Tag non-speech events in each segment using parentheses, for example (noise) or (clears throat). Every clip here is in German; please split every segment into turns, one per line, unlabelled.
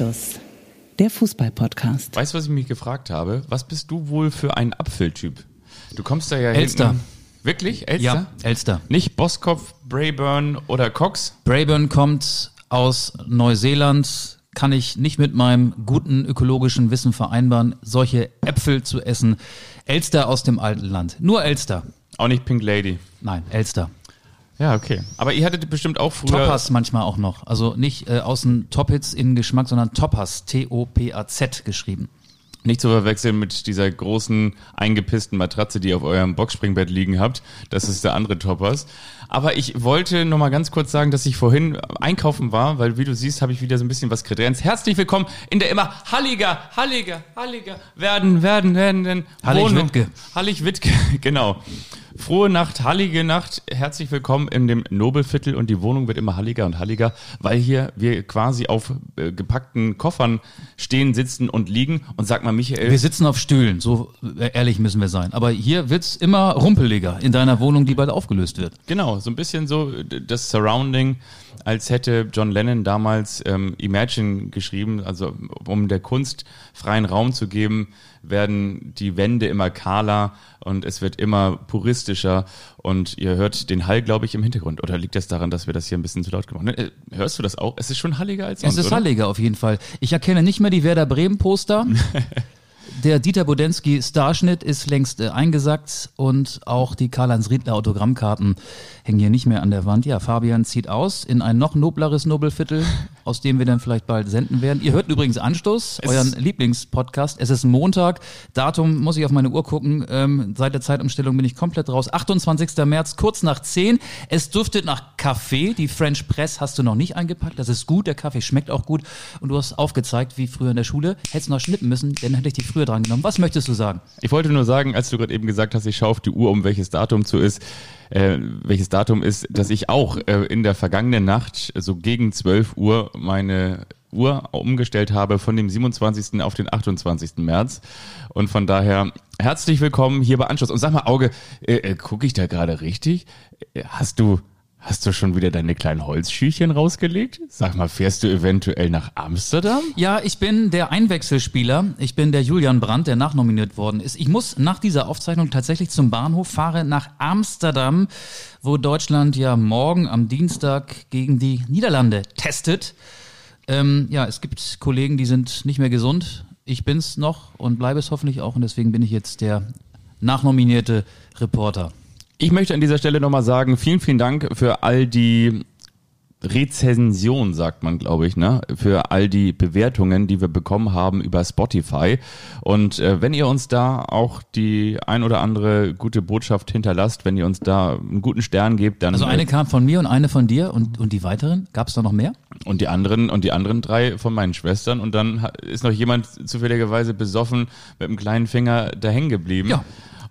Anstoß, der Fußball-Podcast.
Weißt du, was ich mich gefragt habe? Was bist du wohl für ein Apfeltyp? Du kommst da ja
Elster.
hinten- Wirklich? Elster?
Ja, Elster.
Nicht Boskopf, Brayburn oder Cox?
Braeburn kommt aus Neuseeland. Kann ich nicht mit meinem guten ökologischen Wissen vereinbaren, solche Äpfel zu essen. Elster aus dem alten Land. Nur Elster.
Auch nicht Pink Lady.
Nein, Elster.
Ja, okay. Aber ihr hattet bestimmt auch früher.
Toppers manchmal auch noch. Also nicht äh, außen Top-Hits in Geschmack, sondern Toppers. T-O-P-A-Z geschrieben.
Nicht zu verwechseln mit dieser großen eingepissten Matratze, die ihr auf eurem Boxspringbett liegen habt. Das ist der andere Toppers. Aber ich wollte noch mal ganz kurz sagen, dass ich vorhin einkaufen war, weil wie du siehst, habe ich wieder so ein bisschen was kredenzt. Herzlich willkommen in der immer halliger, halliger, halliger werden, werden, werden, werden
Hallig-Wittke.
Hallig-Wittke, (laughs) genau. Frohe Nacht, hallige Nacht. Herzlich willkommen in dem Nobelviertel und die Wohnung wird immer halliger und halliger, weil hier wir quasi auf äh, gepackten Koffern stehen, sitzen und liegen. Und sag mal, Michael,
Wir sitzen auf Stühlen, so äh, ehrlich müssen wir sein. Aber hier wird's immer rumpeliger in deiner Wohnung, die bald aufgelöst wird.
Genau, so ein bisschen so das Surrounding, als hätte John Lennon damals ähm, Imagine geschrieben, also um der Kunst freien Raum zu geben, werden die Wände immer kahler und es wird immer puristischer und ihr hört den Hall, glaube ich, im Hintergrund. Oder liegt das daran, dass wir das hier ein bisschen zu laut gemacht haben? Äh, Hörst du das auch? Es ist schon halliger als sonst,
Es ist
oder?
halliger auf jeden Fall. Ich erkenne nicht mehr die Werder Bremen Poster. (laughs) Der Dieter Bodensky Starschnitt ist längst äh, eingesackt und auch die Karl-Heinz Riedler Autogrammkarten hängen hier nicht mehr an der Wand. Ja, Fabian zieht aus in ein noch nobleres Nobelviertel, (laughs) aus dem wir dann vielleicht bald senden werden. Ihr hört übrigens Anstoß,
Es
euren Lieblingspodcast. Es ist Montag. Datum muss ich auf meine Uhr gucken. Ähm, seit der Zeitumstellung bin ich komplett raus. 28. März, kurz nach 10. Es duftet nach Kaffee. Die French Press hast du noch nicht eingepackt. Das ist gut. Der Kaffee schmeckt auch gut. Und du hast aufgezeigt, wie früher in der Schule. Hättest noch schnippen müssen, dann hätte ich dich früher dran genommen. Was möchtest du sagen?
Ich wollte nur sagen, als du gerade eben gesagt hast, ich schaue auf die Uhr, um welches Datum zu ist, äh, welches Datum ist, dass ich auch äh, in der vergangenen Nacht so gegen 12 Uhr meine Uhr umgestellt habe von dem 27. auf den 28. März. Und von daher herzlich willkommen hier bei Anschluss. Und sag mal, Auge, äh, äh, gucke ich da gerade richtig? Äh, Hast du, hast du schon wieder deine kleinen Holzschüchchen rausgelegt? Sag mal, fährst du eventuell nach Amsterdam?
Ja, ich bin der Einwechselspieler. Ich bin der Julian Brandt, der nachnominiert worden ist. Ich muss nach dieser Aufzeichnung tatsächlich zum Bahnhof, fahre nach Amsterdam, wo Deutschland ja morgen am Dienstag gegen die Niederlande testet. Ähm, ja, es gibt Kollegen, die sind nicht mehr gesund. Ich bin's noch und bleibe es hoffentlich auch und deswegen bin ich jetzt der nachnominierte Reporter.
Ich möchte an dieser Stelle nochmal sagen, vielen, vielen Dank für all die Rezension, sagt man, glaube ich, ne? Für all die Bewertungen, die wir bekommen haben über Spotify. Und äh, wenn ihr uns da auch die ein oder andere gute Botschaft hinterlasst, wenn ihr uns da einen guten Stern gebt, dann
Also eine kam von mir und eine von dir und, und die weiteren? Gab es da noch mehr?
und die anderen und die anderen drei von meinen Schwestern und dann ist noch jemand zufälligerweise besoffen mit dem kleinen Finger da hängen geblieben.
Ja.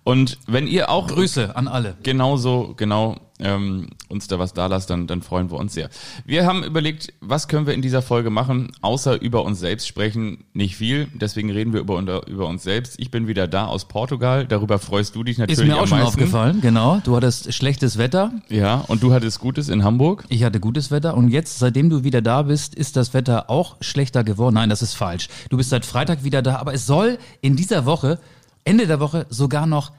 Und wenn ihr auch
Grüße an alle.
genauso, genau, ähm, uns da was da lasst, dann, dann freuen wir uns sehr. Wir haben überlegt, was können wir in dieser Folge machen, außer über uns selbst sprechen. Nicht viel, deswegen reden wir über, über uns selbst. Ich bin wieder da aus Portugal, darüber freust du dich natürlich
Ist mir auch
am
schon
meisten.
aufgefallen, genau. Du hattest schlechtes Wetter.
Ja, und du hattest Gutes in Hamburg.
Ich hatte gutes Wetter und jetzt, seitdem du wieder da bist, ist das Wetter auch schlechter geworden. Nein, das ist falsch. Du bist seit Freitag wieder da, aber es soll in dieser Woche, Ende der Woche, sogar noch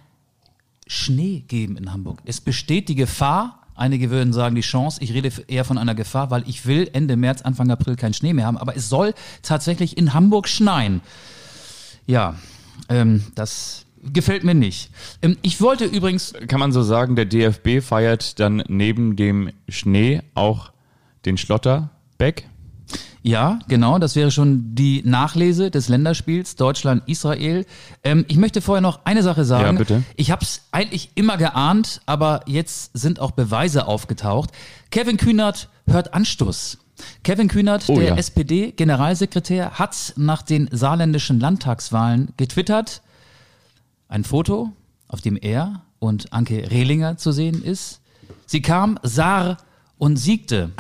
Schnee geben in Hamburg. Es besteht die Gefahr, einige würden sagen die Chance, ich rede eher von einer Gefahr, weil ich will Ende März, Anfang April keinen Schnee mehr haben, aber es soll tatsächlich in Hamburg schneien. Ja, ähm, das gefällt mir nicht. Ähm, ich wollte übrigens
Kann man so sagen, der DFB feiert dann neben dem Schnee auch den Schlotterbeck.
Ja, genau. Das wäre schon die Nachlese des Länderspiels Deutschland-Israel. Ähm, ich möchte vorher noch eine Sache sagen.
Ja, bitte.
Ich habe es eigentlich immer geahnt, aber jetzt sind auch Beweise aufgetaucht. Kevin Kühnert hört Anstoß. Kevin Kühnert,
Oh
der
ja.
SPD-Generalsekretär, hat nach den saarländischen Landtagswahlen getwittert. Ein Foto, auf dem er und Anke Rehlinger zu sehen ist. Sie kam, Saar und siegte.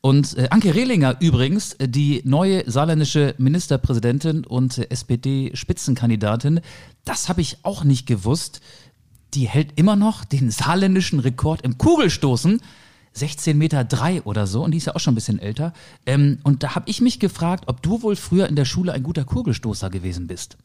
Und äh, Anke Rehlinger übrigens, äh, die neue saarländische Ministerpräsidentin und äh, SPD-Spitzenkandidatin, das habe ich auch nicht gewusst. Die hält immer noch den saarländischen Rekord im Kugelstoßen. 16 Meter drei oder so und die ist ja auch schon ein bisschen älter. Ähm, und da habe ich mich gefragt, ob du wohl früher in der Schule ein guter Kugelstoßer gewesen bist.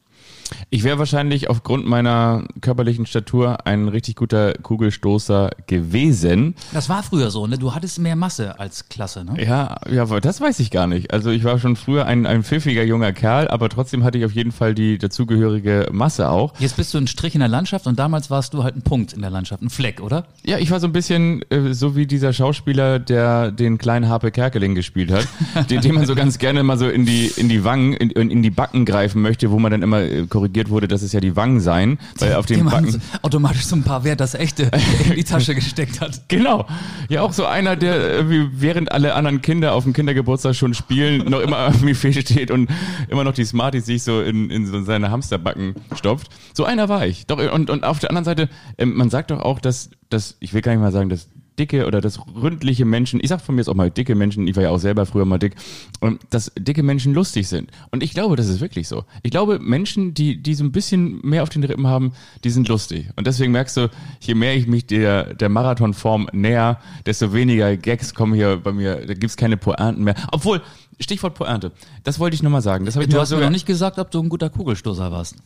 Ich wäre wahrscheinlich aufgrund meiner körperlichen Statur ein richtig guter Kugelstoßer gewesen.
Das war früher so, ne? Du hattest mehr Masse als Klasse, ne?
Ja, ja, das weiß ich gar nicht. Also ich war schon früher ein, ein pfiffiger junger Kerl, aber trotzdem hatte ich auf jeden Fall die dazugehörige Masse auch.
Jetzt bist du ein Strich in der Landschaft und damals warst du halt ein Punkt in der Landschaft, ein Fleck, oder?
Ja, ich war so ein bisschen äh, so wie dieser Schauspieler, der den kleinen Harpe Kerkeling gespielt hat, (laughs) den, den man so ganz gerne mal so in die in die Wangen, in, in die Backen greifen möchte, wo man dann immer äh, korrigiert wurde, dass es ja die Wangen seien, weil auf den Backen
automatisch so ein paar Wert das echte (laughs) in die Tasche gesteckt hat.
Genau. Ja, auch so einer, der während alle anderen Kinder auf dem Kindergeburtstag schon spielen, noch immer irgendwie (laughs) steht und immer noch die Smarties sich so in, in so seine Hamsterbacken stopft. So einer war ich. Doch, und, und auf der anderen Seite, ähm, man sagt doch auch, dass, dass, ich will gar nicht mal sagen, dass dicke oder dass ründliche Menschen, ich sag von mir jetzt auch mal dicke Menschen, ich war ja auch selber früher mal dick, ähm, dass dicke Menschen lustig sind. Und ich glaube, das ist wirklich so. Ich glaube, Menschen, die, die so ein bisschen mehr auf den Rippen haben, die sind lustig. Und deswegen merkst du, je mehr ich mich der, der Marathonform näher, desto weniger Gags kommen hier bei mir, da gibt's keine Pointen mehr. Obwohl, Stichwort Pointe, das wollte ich nur mal sagen. Das hab ich
Du hast mir noch nicht gesagt, ob du ein guter Kugelstoßer warst.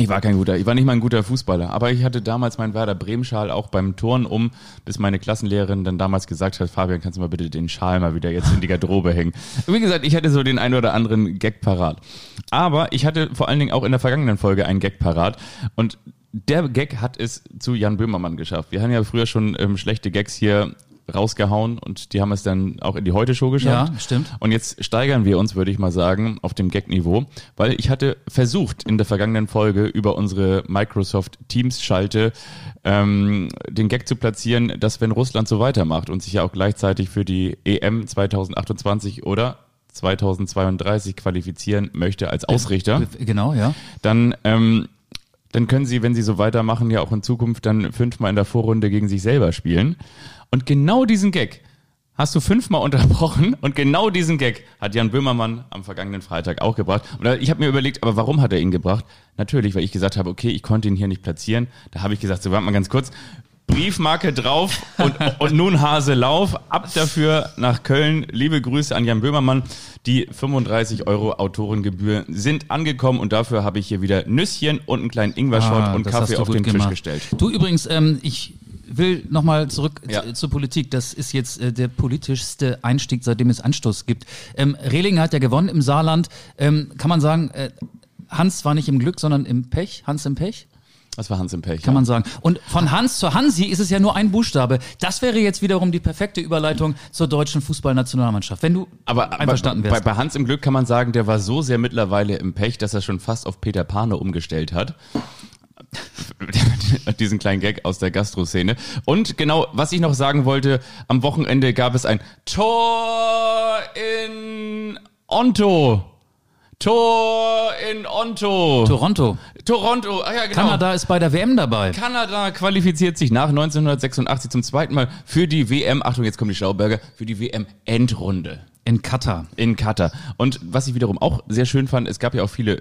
Ich war kein guter, ich war nicht mal ein guter Fußballer, aber ich hatte damals meinen Werder Bremen Schal auch beim Turnen um, bis meine Klassenlehrerin dann damals gesagt hat, Fabian, kannst du mal bitte den Schal mal wieder jetzt in die Garderobe hängen. Wie gesagt, ich hatte so den einen oder anderen Gag parat. Aber ich hatte vor allen Dingen auch in der vergangenen Folge einen Gag parat und der Gag hat es zu Jan Böhmermann geschafft. Wir haben ja früher schon ähm, schlechte Gags hier rausgehauen und die haben es dann auch in die Heute-Show geschafft.
Ja, stimmt.
Und jetzt steigern wir uns, würde ich mal sagen, auf dem Gag-Niveau, weil ich hatte versucht, in der vergangenen Folge über unsere Microsoft Teams-Schalte ähm, den Gag zu platzieren, dass wenn Russland so weitermacht und sich ja auch gleichzeitig für die EM 2028 oder 2032 qualifizieren möchte als Ausrichter,
Genau, ja.
dann ähm, dann können sie, wenn sie so weitermachen, ja auch in Zukunft dann fünfmal in der Vorrunde gegen sich selber spielen. Und genau diesen Gag hast du fünfmal unterbrochen und genau diesen Gag hat Jan Böhmermann am vergangenen Freitag auch gebracht. Und ich habe mir überlegt, aber warum hat er ihn gebracht? Natürlich, weil ich gesagt habe, okay, ich konnte ihn hier nicht platzieren. Da habe ich gesagt, so warte mal ganz kurz. Briefmarke drauf und, (laughs) und nun Hase Lauf. Ab dafür nach Köln. Liebe Grüße an Jan Böhmermann. Die 35 Euro Autorengebühr sind angekommen und dafür habe ich hier wieder Nüsschen und einen kleinen Ingwer-Shot
Ah,
und Kaffee auf den Tisch
gemacht.
gestellt.
Du übrigens, ähm, ich will nochmal zurück
Ja.
zur Politik. Das ist jetzt äh, der politischste Einstieg, seitdem es Anstoß gibt. Ähm, Rehlinger hat ja gewonnen im Saarland. Ähm, kann man sagen, äh, Hans war nicht im Glück, sondern im Pech. Hans im Pech?
Das war Hans im Pech.
Kann man sagen. Und von Hans zur Hansi ist es ja nur ein Buchstabe. Das wäre jetzt wiederum die perfekte Überleitung zur deutschen Fußballnationalmannschaft. Wenn du
Aber,
einverstanden wärst.
bei, bei Hans im Glück kann man sagen, der war so sehr mittlerweile im Pech, dass er schon fast auf Peter Pane umgestellt hat. (laughs) Diesen kleinen Gag aus der Gastro-Szene. Und genau, was ich noch sagen wollte, am Wochenende gab es ein Tor in Onto. Tor in Onto.
Toronto.
Toronto. Ah ja, genau.
Kanada ist bei der WM dabei.
Kanada qualifiziert sich nach 1986 zum zweiten Mal für die WM, Achtung, jetzt kommen die Schlauberger, für die WM-Endrunde
In Katar.
in Katar. Und was ich wiederum auch sehr schön fand, es gab ja auch viele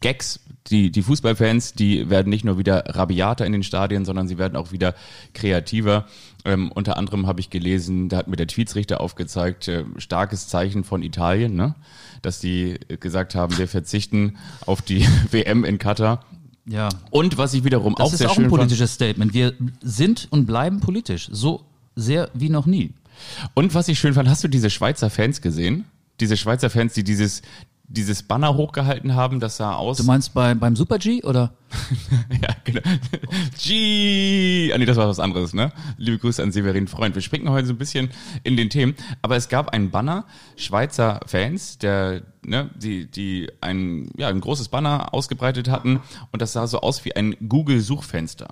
Gags. Die, die Fußballfans, die werden nicht nur wieder rabiater in den Stadien, sondern sie werden auch wieder kreativer. Ähm, unter anderem habe ich gelesen, da hat mir der Tweetsrichter aufgezeigt, äh, starkes Zeichen von Italien, ne? dass die äh, gesagt haben, wir verzichten auf die (laughs) WM in Katar.
Ja.
Und was ich wiederum
Das
auch
ist
sehr
auch
schön
ein
fand,
politisches Statement. Wir sind und bleiben politisch. So sehr wie noch nie.
Und was ich schön fand, hast du diese Schweizer Fans gesehen? Diese Schweizer Fans, die dieses, dieses Banner hochgehalten haben, das sah aus.
Du meinst bei, beim Super G oder? (laughs)
ja, genau. (laughs) G. Ah, nee, das war was anderes, ne? Liebe Grüße an Severin Freund. Wir springen heute so ein bisschen in den Themen. Aber es gab einen Banner, Schweizer Fans, der, ne, die, die ein, ja, ein großes Banner ausgebreitet hatten. Und das sah so aus wie ein Google-Suchfenster.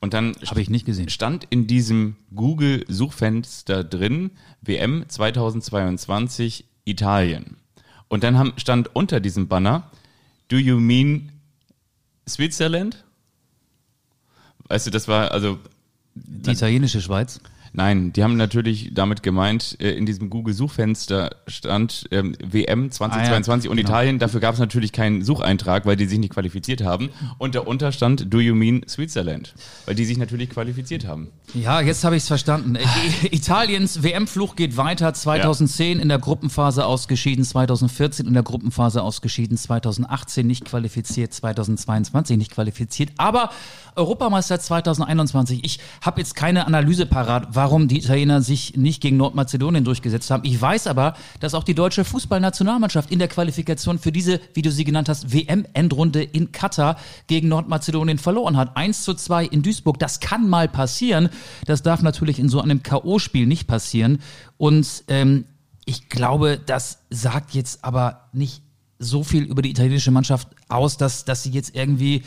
Und dann
Habe ich nicht gesehen.
stand in diesem Google-Suchfenster drin, WM 2022 Italien. Und dann haben, stand unter diesem Banner, do you mean Switzerland? Weißt du, das war, also,
Die italienische Schweiz.
Nein, die haben natürlich damit gemeint, äh, in diesem Google-Suchfenster stand ähm, WM 2022
Ah ja,
und
genau.
Italien. Dafür gab es natürlich keinen Sucheintrag, weil die sich nicht qualifiziert haben. Und darunter stand Do you mean Switzerland? Weil die sich natürlich qualifiziert haben.
Ja, jetzt habe ich es verstanden. Äh, Italiens WM-Fluch geht weiter. 2010 in der Gruppenphase ausgeschieden, 2014 in der Gruppenphase ausgeschieden, 2018 nicht qualifiziert, 2022 nicht qualifiziert. Aber Europameister 2021. Ich habe jetzt keine Analyse parat, warum die Italiener sich nicht gegen Nordmazedonien durchgesetzt haben. Ich weiß aber, dass auch die deutsche Fußballnationalmannschaft in der Qualifikation für diese, wie du sie genannt hast, WM-Endrunde in Katar gegen Nordmazedonien verloren hat. 1 zu 2 in Duisburg. Das kann mal passieren. Das darf natürlich in so einem K.O.-Spiel nicht passieren. Und ähm, ich glaube, das sagt jetzt aber nicht so viel über die italienische Mannschaft aus, dass, dass sie jetzt irgendwie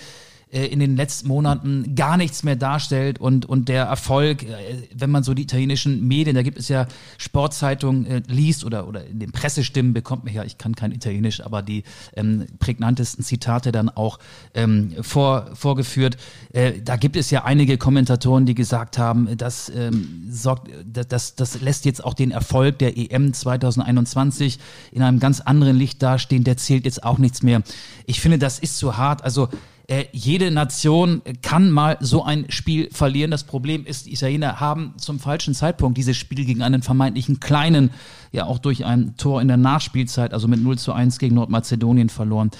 äh, in den letzten Monaten gar nichts mehr darstellt und, und der Erfolg, äh, wenn man so die italienischen Medien, da gibt es ja Sportzeitungen, äh, liest oder, oder in den Pressestimmen bekommt man ja, ich kann kein Italienisch, aber die ähm, prägnantesten Zitate dann auch ähm, vor, vorgeführt. Äh, da gibt es ja einige Kommentatoren, die gesagt haben, das, ähm, sorgt, das, das, das lässt jetzt auch den Erfolg der EM 2021 in einem ganz anderen Licht dastehen, der zählt jetzt auch nichts mehr. Ich finde, das ist zu hart. Also äh, jede Nation kann mal so ein Spiel verlieren. Das Problem ist, die Italiener haben zum falschen Zeitpunkt dieses Spiel gegen einen vermeintlichen kleinen, ja auch durch ein Tor in der Nachspielzeit, also mit 0 zu 1 gegen Nordmazedonien verloren.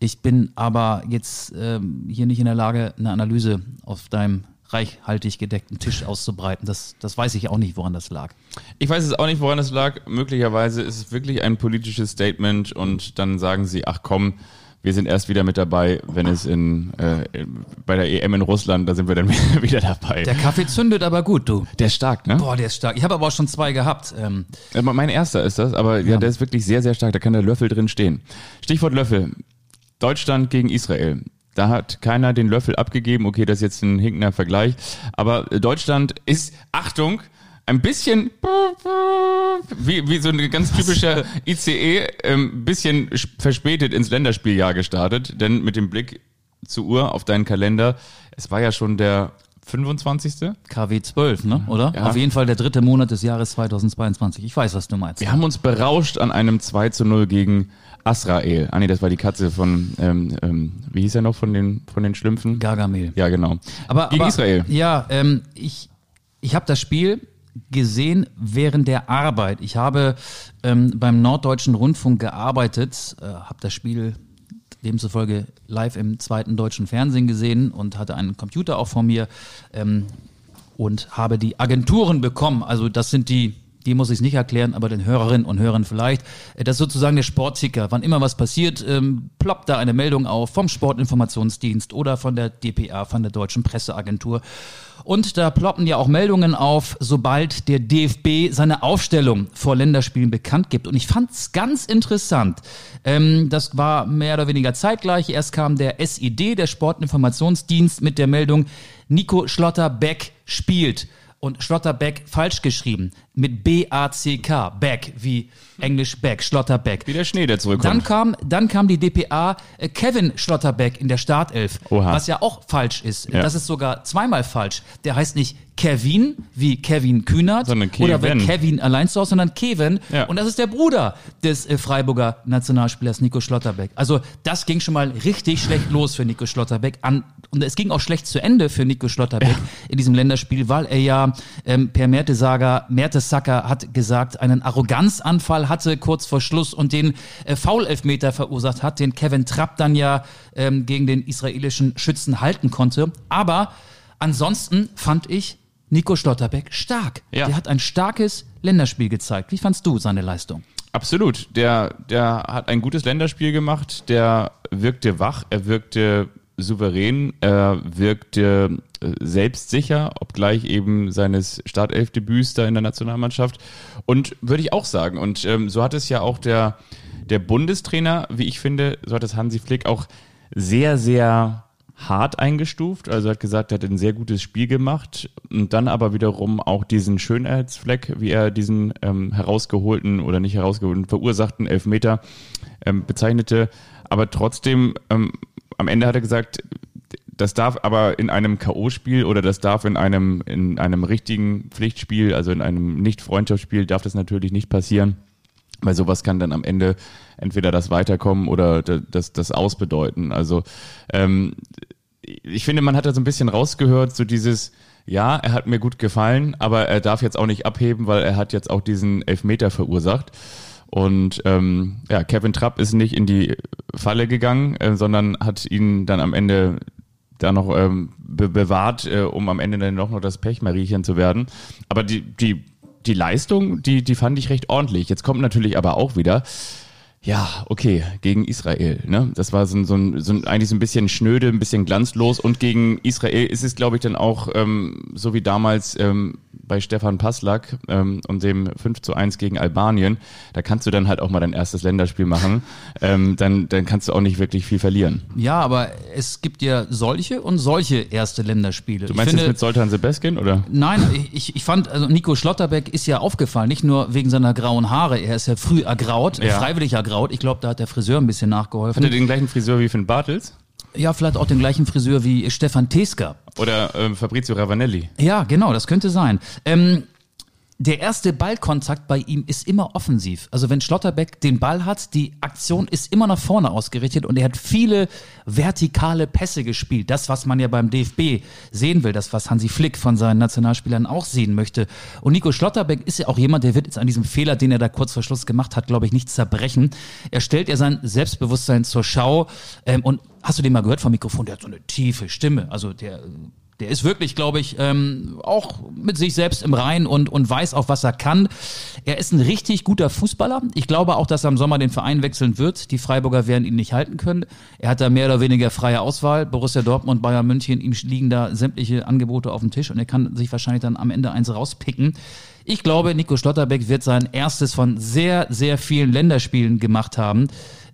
Ich bin aber jetzt ähm, hier nicht in der Lage, eine Analyse auf deinem reichhaltig gedeckten Tisch auszubreiten. Das, das weiß ich auch nicht, woran das lag.
Ich weiß es auch nicht, woran es lag. Möglicherweise ist es wirklich ein politisches Statement und dann sagen sie, ach komm, wir sind erst wieder mit dabei, wenn es in, äh, bei der EM in Russland, da sind wir dann (laughs) wieder dabei.
Der Kaffee zündet aber gut, du.
Der ist stark, ne?
Boah, der ist stark. Ich habe aber auch schon zwei gehabt. Ähm,
Äh, Mein erster ist das, aber ja, der ist wirklich sehr, sehr stark. Da kann der Löffel drin stehen. Stichwort Löffel. Deutschland gegen Israel. Da hat keiner den Löffel abgegeben. Okay, das ist jetzt ein hinkender Vergleich. Aber Deutschland ist, Achtung, ein bisschen wie, wie so ein ganz typischer ICE, ein bisschen sch- verspätet ins Länderspieljahr gestartet. Denn mit dem Blick zur Uhr auf deinen Kalender, es war ja schon der 25.
KW 12, ne? Oder?
Ja.
Auf jeden Fall der dritte Monat des Jahres 2022. Ich weiß, was du meinst.
Wir haben uns berauscht an einem 2 zu 0 gegen Asrael. Ah nee, das war die Katze von, ähm, ähm, wie hieß er noch von den, von den Schlümpfen?
Gargamel.
Ja, genau.
Aber,
gegen
aber,
Israel.
Ja, ähm, ich, ich habe das Spiel gesehen während der Arbeit. Ich habe ähm, beim Norddeutschen Rundfunk gearbeitet, äh, habe das Spiel demzufolge live im zweiten deutschen Fernsehen gesehen und hatte einen Computer auch vor mir ähm, und habe die Agenturen bekommen. Also das sind die, die muss ich nicht erklären, aber den Hörerinnen und Hörern vielleicht. Äh, Das ist sozusagen der Sportticker. Wann immer was passiert, ähm, ploppt da eine Meldung auf vom Sportinformationsdienst oder von der DPA, von der Deutschen Presseagentur. Und da ploppen ja auch Meldungen auf, sobald der DFB seine Aufstellung vor Länderspielen bekannt gibt. Und ich fand es ganz interessant. Ähm, das war mehr oder weniger zeitgleich. Erst kam der SID, der Sportinformationsdienst, mit der Meldung, Nico Schlotterbeck spielt. Und Schlotterbeck falsch geschrieben. Mit B-A-C-K. Beck, wie Englisch Beck, Schlotterbeck.
Wie der Schnee, der
Dann
zurückkommt.
kam, dann kam die DPA äh, Kevin Schlotterbeck in der Startelf,
Oha.
was ja auch falsch ist.
Ja.
Das ist sogar zweimal falsch. Der heißt nicht Kevin, wie Kevin Kühnert
Sondern
oder wie
Kevin.
Kevin allein zu Hause, sondern Kevin.
Ja.
Und das ist der Bruder des äh, Freiburger Nationalspielers Nico Schlotterbeck. Also das ging schon mal richtig schlecht los für Nico Schlotterbeck. An, und es ging auch schlecht zu Ende für Nico Schlotterbeck in diesem Länderspiel, weil er ja ähm, per Mertesager, Mertesacker hat gesagt, einen Arroganzanfall hatte kurz vor Schluss und den äh, Foul-Elfmeter verursacht hat, den Kevin Trapp dann ja ähm, gegen den israelischen Schützen halten konnte. Aber ansonsten fand ich Nico Schlotterbeck stark.
Ja.
Der hat ein starkes Länderspiel gezeigt. Wie fandst du seine Leistung?
Absolut. Der, der hat ein gutes Länderspiel gemacht. Der wirkte wach, er wirkte souverän, er wirkte äh, selbstsicher, obgleich eben seines Startelfdebüts da in der Nationalmannschaft. Und würde ich auch sagen. Und ähm, so hat es ja auch der, der Bundestrainer, wie ich finde, so hat es Hansi Flick auch sehr, sehr hart eingestuft. Also hat gesagt, er hat ein sehr gutes Spiel gemacht und dann aber wiederum auch diesen Schönheitsfleck, wie er diesen ähm, herausgeholten oder nicht herausgeholten, verursachten Elfmeter ähm, bezeichnete. Aber trotzdem, ähm, am Ende hat er gesagt, das darf aber in einem K.O.-Spiel oder das darf in einem, in einem richtigen Pflichtspiel, also in einem Nicht-Freundschaftsspiel, darf das natürlich nicht passieren. Weil sowas kann dann am Ende entweder das Weiterkommen oder das, das Ausbedeuten. Also ähm, ich finde, man hat da so ein bisschen rausgehört, so dieses, ja, er hat mir gut gefallen, aber er darf jetzt auch nicht abheben, weil er hat jetzt auch diesen Elfmeter verursacht. Und ähm, ja, Kevin Trapp ist nicht in die Falle gegangen, äh, sondern hat ihn dann am Ende da noch ähm, be bewahrt, äh, um am Ende dann doch noch das Pechmariechen zu werden. Aber die, die die Leistung, die, die fand ich recht ordentlich. Jetzt kommt natürlich aber auch wieder, ja, okay, gegen Israel. Ne? Das war so, ein, so, ein, so ein, eigentlich so ein bisschen schnöde, ein bisschen glanzlos. Und gegen Israel ist es, glaube ich, dann auch ähm, so wie damals ähm, bei Stefan Passlack ähm, und dem 5 zu 1 gegen Albanien. Da kannst du dann halt auch mal dein erstes Länderspiel machen. (laughs) ähm, dann, dann kannst du auch nicht wirklich viel verlieren.
Ja, aber es gibt ja solche und solche erste Länderspiele.
Du meinst finde, jetzt mit Soltan Sebeskin, oder?
Nein, (laughs) ich, ich fand, also Nico Schlotterbeck ist ja aufgefallen, nicht nur wegen seiner grauen Haare. Er ist ja früh ergraut, ja. freiwillig ergraut Kraut. Ich glaube, da hat der Friseur ein bisschen nachgeholfen.
Hat er den gleichen Friseur wie Finn Bartels?
Ja, vielleicht auch den gleichen Friseur wie Stefan Teska.
Oder ähm, Fabrizio Ravanelli.
Ja, genau, das könnte sein. Ähm, der erste Ballkontakt bei ihm ist immer offensiv. Also wenn Schlotterbeck den Ball hat, die Aktion ist immer nach vorne ausgerichtet und er hat viele vertikale Pässe gespielt. Das, was man ja beim DFB sehen will, das, was Hansi Flick von seinen Nationalspielern auch sehen möchte. Und Nico Schlotterbeck ist ja auch jemand, der wird jetzt an diesem Fehler, den er da kurz vor Schluss gemacht hat, glaube ich, nicht zerbrechen. Er stellt ja sein Selbstbewusstsein zur Schau ähm, und Hast du den mal gehört vom Mikrofon? Der hat so eine tiefe Stimme. Also der der ist wirklich, glaube ich, ähm, auch mit sich selbst im Rein und, und weiß auch, was er kann. Er ist ein richtig guter Fußballer. Ich glaube auch, dass er im Sommer den Verein wechseln wird. Die Freiburger werden ihn nicht halten können. Er hat da mehr oder weniger freie Auswahl. Borussia Dortmund, Bayern München, ihm liegen da sämtliche Angebote auf dem Tisch und er kann sich wahrscheinlich dann am Ende eins rauspicken. Ich glaube, Nico Schlotterbeck wird sein erstes von sehr, sehr vielen Länderspielen gemacht haben.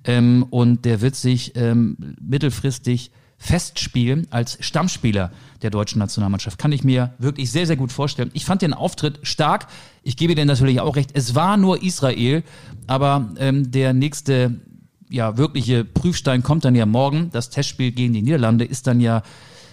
Ähm, und der wird sich ähm, mittelfristig Festspiel als Stammspieler der deutschen Nationalmannschaft. Kann ich mir wirklich sehr, sehr gut vorstellen. Ich fand den Auftritt stark. Ich gebe dir natürlich auch recht. Es war nur Israel, aber ähm, der nächste ja wirkliche Prüfstein kommt dann ja morgen. Das Testspiel gegen die Niederlande ist dann ja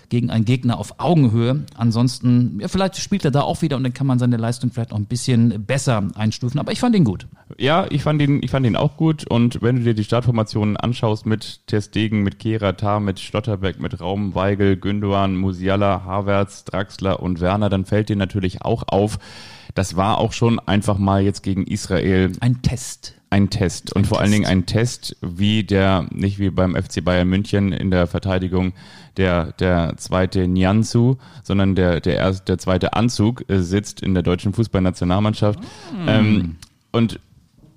gegen einen Gegner auf Augenhöhe. Ansonsten, ja, vielleicht spielt er da auch wieder und dann kann man seine Leistung vielleicht auch ein bisschen besser einstufen. Aber ich fand ihn gut.
Ja, ich fand ihn, ich fand ihn auch gut. Und wenn du dir die Startformationen anschaust mit Testegen, mit Keratar, mit Schlotterbeck, mit Raum, Weigel, Gündogan, Musiala, Havertz, Draxler und Werner, dann fällt dir natürlich auch auf, das war auch schon einfach mal jetzt gegen Israel.
Ein Test
ein Test und ein vor Test. allen Dingen ein Test, wie der, nicht wie beim FC Bayern München in der Verteidigung der, der zweite Nianzu, sondern der, der, erste, der zweite Anzug äh, sitzt in der deutschen Fußballnationalmannschaft. Mm. Ähm, und,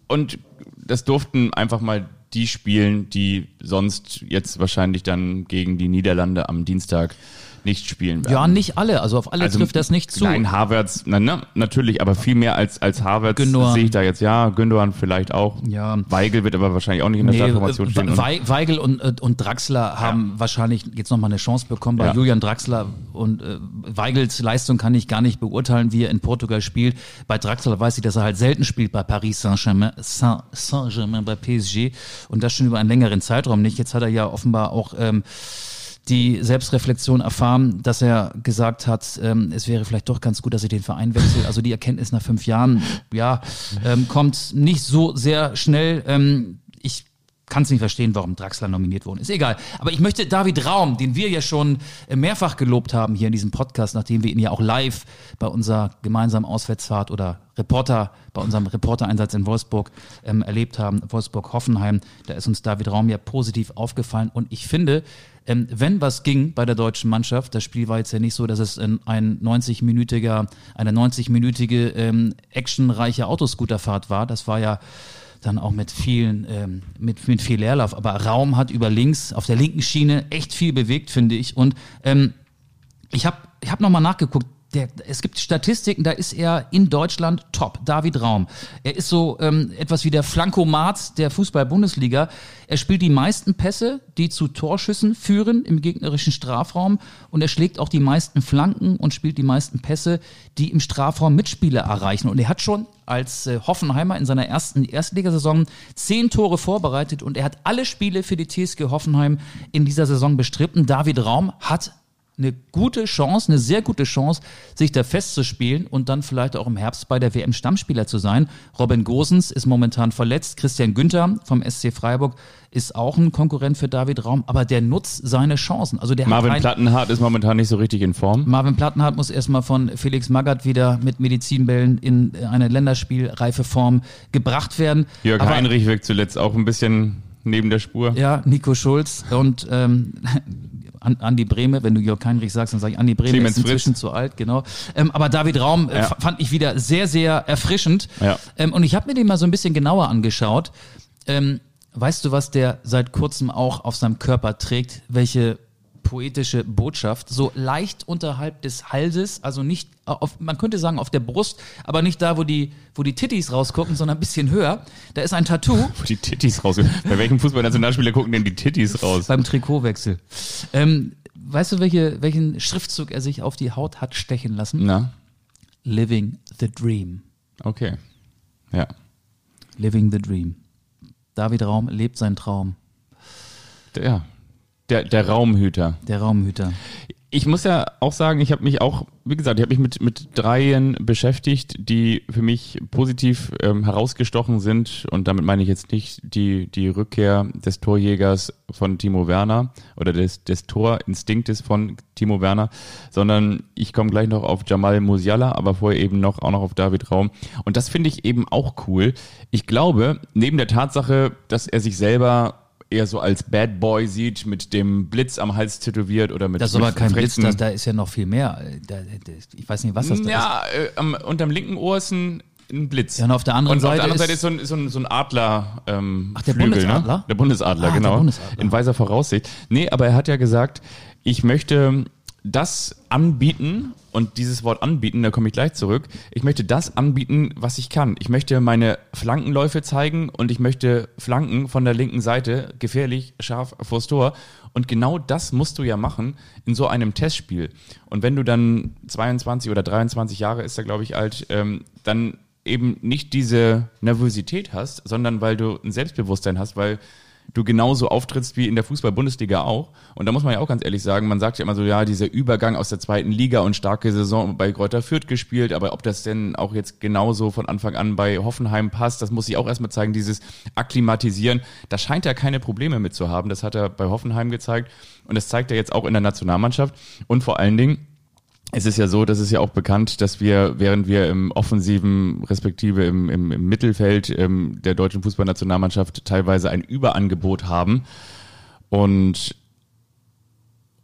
und das durften einfach mal die spielen, die sonst jetzt wahrscheinlich dann gegen die Niederlande am Dienstag nicht spielen werden.
Ja, nicht alle. Also auf alle also, trifft das nicht zu.
Nein, Havertz, na, na, natürlich, aber viel mehr als, als Havertz sehe ich da jetzt. Ja, Gündogan vielleicht auch. Ja. Weigel wird aber wahrscheinlich auch nicht in der nee, Startformation stehen.
We Weigel und, äh, und Draxler haben ja. wahrscheinlich jetzt nochmal eine Chance bekommen. Bei ja. Julian Draxler und äh, Weigels Leistung kann ich gar nicht beurteilen, wie er in Portugal spielt. Bei Draxler weiß ich, dass er halt selten spielt bei Paris Saint-Germain, Saint-Germain bei PSG und das schon über einen längeren Zeitraum nicht. Jetzt hat er ja offenbar auch ähm, die Selbstreflexion erfahren, dass er gesagt hat, ähm, es wäre vielleicht doch ganz gut, dass ich den Verein wechsle. Also die Erkenntnis nach fünf Jahren, ja, ähm, kommt nicht so sehr schnell. Ähm, ich kann es nicht verstehen, warum Draxler nominiert worden ist. Egal. Aber ich möchte David Raum, den wir ja schon äh, mehrfach gelobt haben hier in diesem Podcast, nachdem wir ihn ja auch live bei unserer gemeinsamen Auswärtsfahrt oder Reporter, bei unserem Reportereinsatz in Wolfsburg ähm, erlebt haben, Wolfsburg-Hoffenheim, da ist uns David Raum ja positiv aufgefallen. Und ich finde, ähm, wenn was ging bei der deutschen Mannschaft, das Spiel war jetzt ja nicht so, dass es ein 90-minütiger, eine 90-minütige ähm, actionreiche Autoscooterfahrt war. Das war ja dann auch mit vielen, ähm, mit, mit viel Leerlauf. Aber Raum hat über links, auf der linken Schiene echt viel bewegt, finde ich. Und ähm, ich habe ich hab nochmal nachgeguckt, der, es gibt Statistiken, da ist er in Deutschland top. David Raum. Er ist so ähm, etwas wie der Flankomat der Fußball-Bundesliga. Er spielt die meisten Pässe, die zu Torschüssen führen im gegnerischen Strafraum. Und er schlägt auch die meisten Flanken und spielt die meisten Pässe, die im Strafraum Mitspieler erreichen. Und er hat schon als äh, Hoffenheimer in seiner ersten Erstligasaison zehn Tore vorbereitet und er hat alle Spiele für die TSG Hoffenheim in dieser Saison bestritten. David Raum hat eine gute Chance, eine sehr gute Chance, sich da festzuspielen und dann vielleicht auch im Herbst bei der WM Stammspieler zu sein. Robin Gosens ist momentan verletzt. Christian Günther vom SC Freiburg ist auch ein Konkurrent für David Raum, aber der nutzt seine Chancen. Also der
Marvin Plattenhardt ist momentan nicht so richtig in Form.
Marvin Plattenhardt muss erstmal von Felix Magath wieder mit Medizinbällen in eine länderspielreife Form gebracht werden.
Jörg aber, Heinrich wirkt zuletzt auch ein bisschen neben der Spur.
Ja, Nico Schulz und ähm, (laughs) Andi Breme, wenn du Jörg Heinrich sagst, dann sage ich Andi Breme Clemens ist inzwischen Fritz. zu alt, genau. Ähm, aber David Raum äh, ja. fand ich wieder sehr, sehr erfrischend. Ja. Ähm, und ich habe mir den mal so ein bisschen genauer angeschaut. Ähm, weißt du, was der seit kurzem auch auf seinem Körper trägt? Welche poetische Botschaft, so leicht unterhalb des Halses, also nicht auf, man könnte sagen auf der Brust, aber nicht da, wo die, wo die Tittis rausgucken, sondern ein bisschen höher. Da ist ein Tattoo. (laughs)
Wo die Tittis rausgucken? Bei welchem Fußballnationalspieler gucken denn die Tittis raus?
Beim Trikotwechsel. Ähm, weißt du, welche, welchen Schriftzug er sich auf die Haut hat stechen lassen?
Na?
Living the Dream.
Okay. Ja.
Living the Dream. David Raum lebt seinen Traum.
Ja, der, der Raumhüter.
Der Raumhüter.
Ich muss ja auch sagen, ich habe mich auch, wie gesagt, ich habe mich mit, mit dreien beschäftigt, die für mich positiv ähm, herausgestochen sind. Und damit meine ich jetzt nicht die, die Rückkehr des Torjägers von Timo Werner oder des, des Torinstinktes von Timo Werner, sondern ich komme gleich noch auf Jamal Musiala, aber vorher eben noch auch noch auf David Raum. Und das finde ich eben auch cool. Ich glaube, neben der Tatsache, dass er sich selber eher so als Bad Boy sieht, mit dem Blitz am Hals tätowiert oder mit
Das ist aber kein Blitz, das, da ist ja noch viel mehr. Da, ich weiß nicht, was das da
ja, ist. Ja, äh, unterm linken Ohr ist ein, ein Blitz.
Ja, und auf der anderen
und
Seite.
Auf der anderen Seite ist so ein, so ein, so ein Adler. Ähm,
Ach, der Flügel, Bundesadler?
Ne? Der Bundesadler, ah, genau. Der Bundesadler. In weiser Voraussicht. Nee, aber er hat ja gesagt, ich möchte das anbieten, und dieses Wort anbieten, da komme ich gleich zurück, ich möchte das anbieten, was ich kann. Ich möchte meine Flankenläufe zeigen und ich möchte Flanken von der linken Seite gefährlich, scharf vors Tor. Und genau das musst du ja machen in so einem Testspiel. Und wenn du dann 22 oder 23 Jahre ist er, glaube ich, alt, ähm, dann eben nicht diese Nervosität hast, sondern weil du ein Selbstbewusstsein hast, weil du genauso auftrittst wie in der Fußball-Bundesliga auch. Und da muss man ja auch ganz ehrlich sagen, man sagt ja immer so, ja, dieser Übergang aus der zweiten Liga und starke Saison bei Kräuter Fürth gespielt, aber ob das denn auch jetzt genauso von Anfang an bei Hoffenheim passt, das muss ich auch erstmal zeigen, dieses Akklimatisieren, da scheint er keine Probleme mit zu haben. Das hat er bei Hoffenheim gezeigt und das zeigt er jetzt auch in der Nationalmannschaft. Und vor allen Dingen, es ist ja so, das ist ja auch bekannt, dass wir, während wir im offensiven, respektive im, im, im Mittelfeld ähm, der deutschen Fußballnationalmannschaft teilweise ein Überangebot haben. Und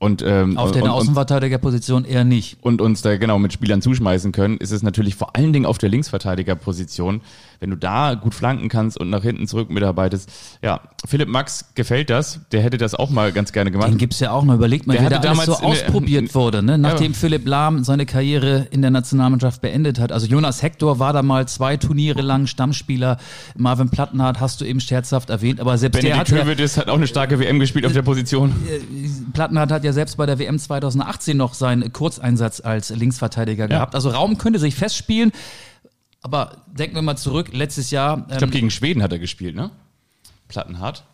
und, ähm,
auf der Außenverteidigerposition eher nicht.
Und uns da genau mit Spielern zuschmeißen können, ist es natürlich vor allen Dingen auf der Linksverteidigerposition wenn du da gut flanken kannst und nach hinten zurück mitarbeitest. Ja, Philipp Max gefällt das. Der hätte das auch mal ganz gerne gemacht.
Den gibt's ja auch noch. Überlegt mal, der wie der alles so ausprobiert der, wurde, ne? nachdem ja. Philipp Lahm seine Karriere in der Nationalmannschaft beendet hat. Also Jonas Hector war da mal zwei Turniere lang Stammspieler. Marvin Plattenhardt hast du eben scherzhaft erwähnt, aber selbst
Benedikt der hat ja, hat auch eine starke WM gespielt auf der Position. Äh,
Plattenhardt hat ja selbst bei der WM 2018 noch seinen Kurzeinsatz als Linksverteidiger ja. gehabt. Also Raum könnte sich festspielen. Aber denken wir mal zurück, letztes Jahr.
Ähm, ich glaube, gegen Schweden hat er gespielt, ne? Plattenhardt.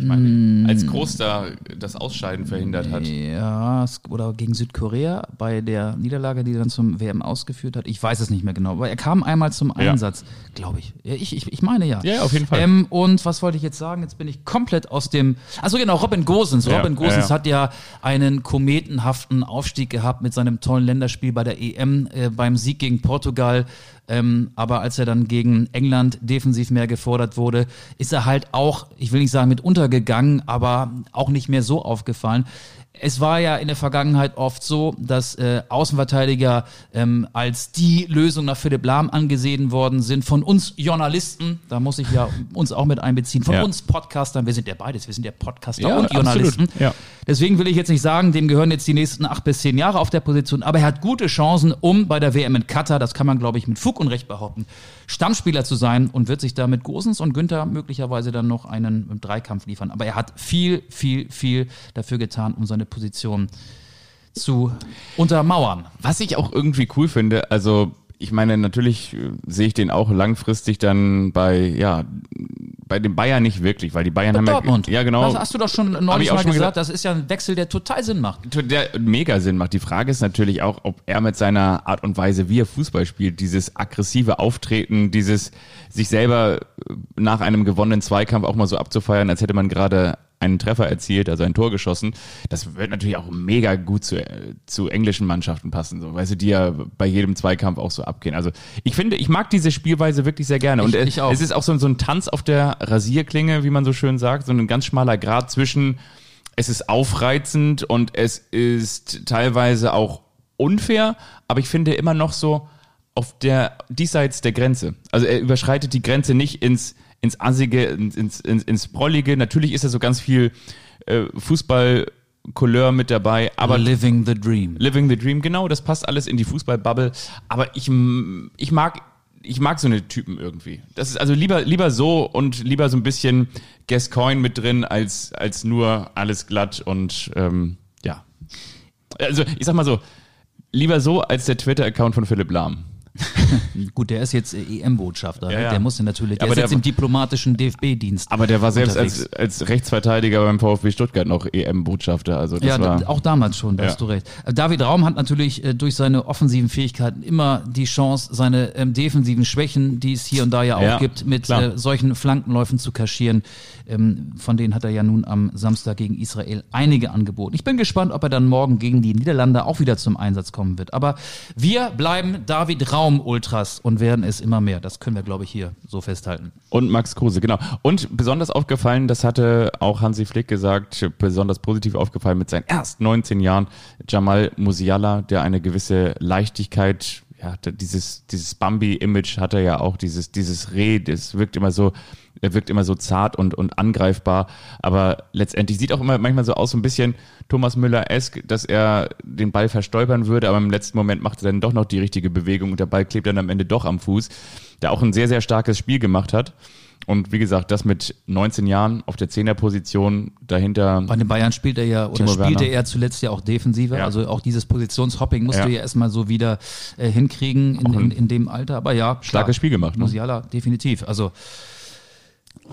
Ich meine, mm. als Groß da das Ausscheiden verhindert hat.
Ja, oder gegen Südkorea bei der Niederlage, die er dann zum WM ausgeführt hat. Ich weiß es nicht mehr genau, aber er kam einmal zum Einsatz, ja. glaube ich. ich. Ich, ich. meine ja.
Ja, auf jeden Fall.
Ähm, und was wollte ich jetzt sagen? Jetzt bin ich komplett aus dem. Also genau, Robin Gosens. Ja, Robin Gosens ja, hat ja einen kometenhaften Aufstieg gehabt mit seinem tollen Länderspiel bei der EM äh, beim Sieg gegen Portugal. Ähm, aber als er dann gegen England defensiv mehr gefordert wurde, ist er halt auch, ich will nicht sagen mit untergegangen, aber auch nicht mehr so aufgefallen. Es war ja in der Vergangenheit oft so, dass äh, Außenverteidiger ähm, als die Lösung nach Philipp Lahm angesehen worden sind. Von uns Journalisten, da muss ich ja uns auch mit einbeziehen, von
Ja.
uns Podcastern, wir sind ja beides, wir sind ja Podcaster
Ja,
und Journalisten.
absolut, ja.
Deswegen will ich jetzt nicht sagen, dem gehören jetzt die nächsten acht bis zehn Jahre auf der Position, aber er hat gute Chancen, um bei der WM in Katar, das kann man glaube ich mit Fug und Recht behaupten, Stammspieler zu sein und wird sich da mit Gosens und Günther möglicherweise dann noch einen Dreikampf liefern. Aber er hat viel, viel, viel dafür getan, um seine Position zu untermauern.
Was ich auch irgendwie cool finde, also ich meine, natürlich äh, sehe ich den auch langfristig dann bei, ja, bei den Bayern nicht wirklich, weil die Bayern haben
Dortmund.
ja, ja genau,
Das hast du doch schon neulich mal
schon mal
gesagt.
gesagt.
Das ist ja ein Wechsel, der total Sinn macht.
der mega Sinn macht. Die Frage ist natürlich auch, ob er mit seiner Art und Weise, wie er Fußball spielt, dieses aggressive Auftreten, dieses sich selber nach einem gewonnenen Zweikampf auch mal so abzufeiern, als hätte man gerade einen Treffer erzielt, also ein Tor geschossen. Das wird natürlich auch mega gut zu, zu englischen Mannschaften passen, so, weißt du, die ja bei jedem Zweikampf auch so abgehen. Also ich finde, ich mag diese Spielweise wirklich sehr gerne. Und
Ich- ich
es ist auch so, so ein Tanz auf der Rasierklinge, wie man so schön sagt, so ein ganz schmaler Grad zwischen es ist aufreizend und es ist teilweise auch unfair, aber ich finde immer noch so auf der diesseits der Grenze. Also er überschreitet die Grenze nicht ins ins assige, ins ins, ins, ins prollige. Natürlich ist da so ganz viel äh, Fußball-Couleur mit dabei, aber
Living the Dream.
Living the Dream, genau, das passt alles in die Fußballbubble. Aber ich, ich mag, ich mag so eine Typen irgendwie. Das ist also lieber, lieber so und lieber so ein bisschen Gascoigne mit drin, als, als nur alles glatt und ähm, ja. Also ich sag mal so, lieber so als der Twitter-Account von Philipp Lahm. (laughs)
Gut, der ist jetzt äh, EM-Botschafter.
Ja,
ne?
ja.
Der muss ja natürlich, der
Aber
ist
der
jetzt im diplomatischen DFB-Dienst.
Aber der war selbst als, als Rechtsverteidiger beim VfB Stuttgart noch EM-Botschafter. Also
Ja,
war,
auch damals schon, da
Ja.
hast du recht. Äh, David Raum hat natürlich äh, durch seine offensiven Fähigkeiten immer die Chance, seine ähm, defensiven Schwächen, die es hier und da ja auch gibt, mit äh, solchen Flankenläufen zu kaschieren. Ähm, von denen hat er ja nun am Samstag gegen Israel einige angeboten. Ich bin gespannt, ob er dann morgen gegen die Niederlande auch wieder zum Einsatz kommen wird. Aber wir bleiben David Raum Ultras und werden es immer mehr. Das können wir, glaube ich, hier so festhalten.
Und Max Kruse, genau. Und besonders aufgefallen, das hatte auch Hansi Flick gesagt, besonders positiv aufgefallen mit seinen erst 19 Jahren, Jamal Musiala, der eine gewisse Leichtigkeit, ja, dieses, dieses Bambi-Image hat er ja auch, dieses, dieses Reh, das wirkt immer so, er wirkt immer so zart und, und angreifbar, aber letztendlich sieht auch immer manchmal so aus, so ein bisschen Thomas Müller-esk, dass er den Ball verstolpern würde, aber im letzten Moment macht er dann doch noch die richtige Bewegung und der Ball klebt dann am Ende doch am Fuß, der auch ein sehr, sehr starkes Spiel gemacht hat. Und wie gesagt, das mit 19 Jahren auf der Zehnerposition dahinter.
Bei den Bayern spielt er ja oder
Timo
spielte
Werner.
er zuletzt ja auch defensiver.
Ja.
Also auch dieses Positionshopping musste
Ja.
er ja erstmal so wieder äh, hinkriegen in, in, in dem Alter. Aber ja, klar,
Starkes Spiel gemacht, ne?
Musiala, definitiv. Also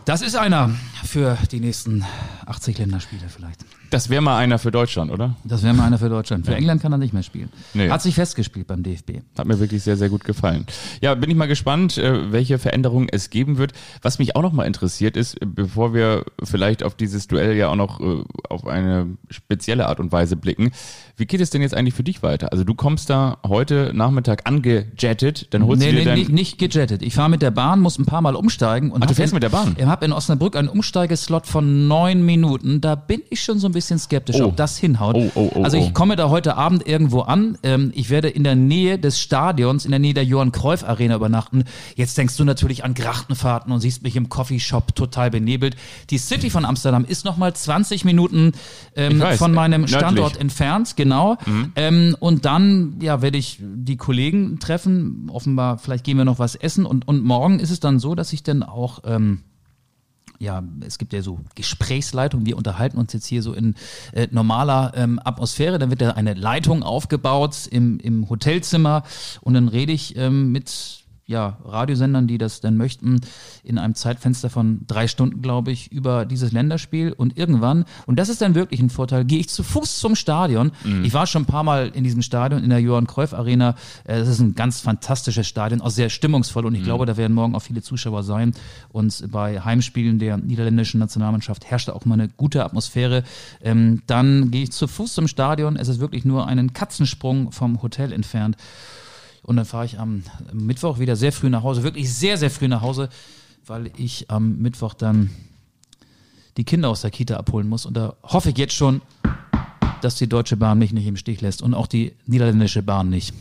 das ist einer für die nächsten 80 Länderspiele vielleicht.
Das wäre mal einer für Deutschland, oder?
Das wäre mal einer für Deutschland. Für England kann er nicht mehr spielen.
Nee.
Hat sich festgespielt beim DFB.
Hat mir wirklich sehr, sehr gut gefallen. Ja, bin ich mal gespannt, äh, welche Veränderungen es geben wird. Was mich auch noch mal interessiert ist, äh, bevor wir vielleicht auf dieses Duell ja auch noch äh, auf eine spezielle Art und Weise blicken, wie geht es denn jetzt eigentlich für dich weiter? Also du kommst da heute Nachmittag angejettet, dann holst
Nee,
du dir
nee,
dein...
nicht, nicht gejettet. Ich fahre mit der Bahn, muss ein paar Mal umsteigen. Und
Ach, du fährst
in,
mit der Bahn?
Ich habe in Osnabrück einen Umsteigeslot von neun Minuten. Da bin ich schon so ein bisschen skeptisch,
Oh.
ob das hinhaut.
Oh, oh, oh,
also ich
oh.
komme da heute Abend irgendwo an. Ähm, ich werde in der Nähe des Stadions, in der Nähe der Johann Cruyff Arena übernachten. Jetzt denkst du natürlich an Grachtenfahrten und siehst mich im Coffeeshop total benebelt. Die City von Amsterdam ist nochmal 20 Minuten ähm,
weiß,
von meinem
nördlich.
Standort entfernt, genau. Ähm, und dann ja, werde ich die Kollegen treffen. Offenbar, vielleicht gehen wir noch was essen. Und, und morgen ist es dann so, dass ich dann auch. Ähm, ja, es gibt ja so Gesprächsleitungen, wir unterhalten uns jetzt hier so in äh, normaler ähm, Atmosphäre, dann wird da eine Leitung aufgebaut im, im Hotelzimmer. Und dann rede ich ähm, mit ja, Radiosendern, die das denn möchten, in einem Zeitfenster von drei Stunden, glaube ich, über dieses Länderspiel und irgendwann, und das ist dann wirklich ein Vorteil, gehe ich zu Fuß zum Stadion. Ich war schon ein paar Mal in diesem Stadion, in der Johann Cruyff Arena. Äh, Das ist ein ganz fantastisches Stadion, auch sehr stimmungsvoll und ich glaube, da werden morgen auch viele Zuschauer sein. Und bei Heimspielen der niederländischen Nationalmannschaft herrscht auch mal eine gute Atmosphäre. Ähm, dann gehe ich zu Fuß zum Stadion. Es ist wirklich nur einen Katzensprung vom Hotel entfernt. Und dann fahre ich am Mittwoch wieder sehr früh nach Hause, wirklich sehr, sehr früh nach Hause, weil ich am Mittwoch dann die Kinder aus der Kita abholen muss. Und da hoffe ich jetzt schon, dass die Deutsche Bahn mich nicht im Stich lässt und auch die niederländische Bahn nicht.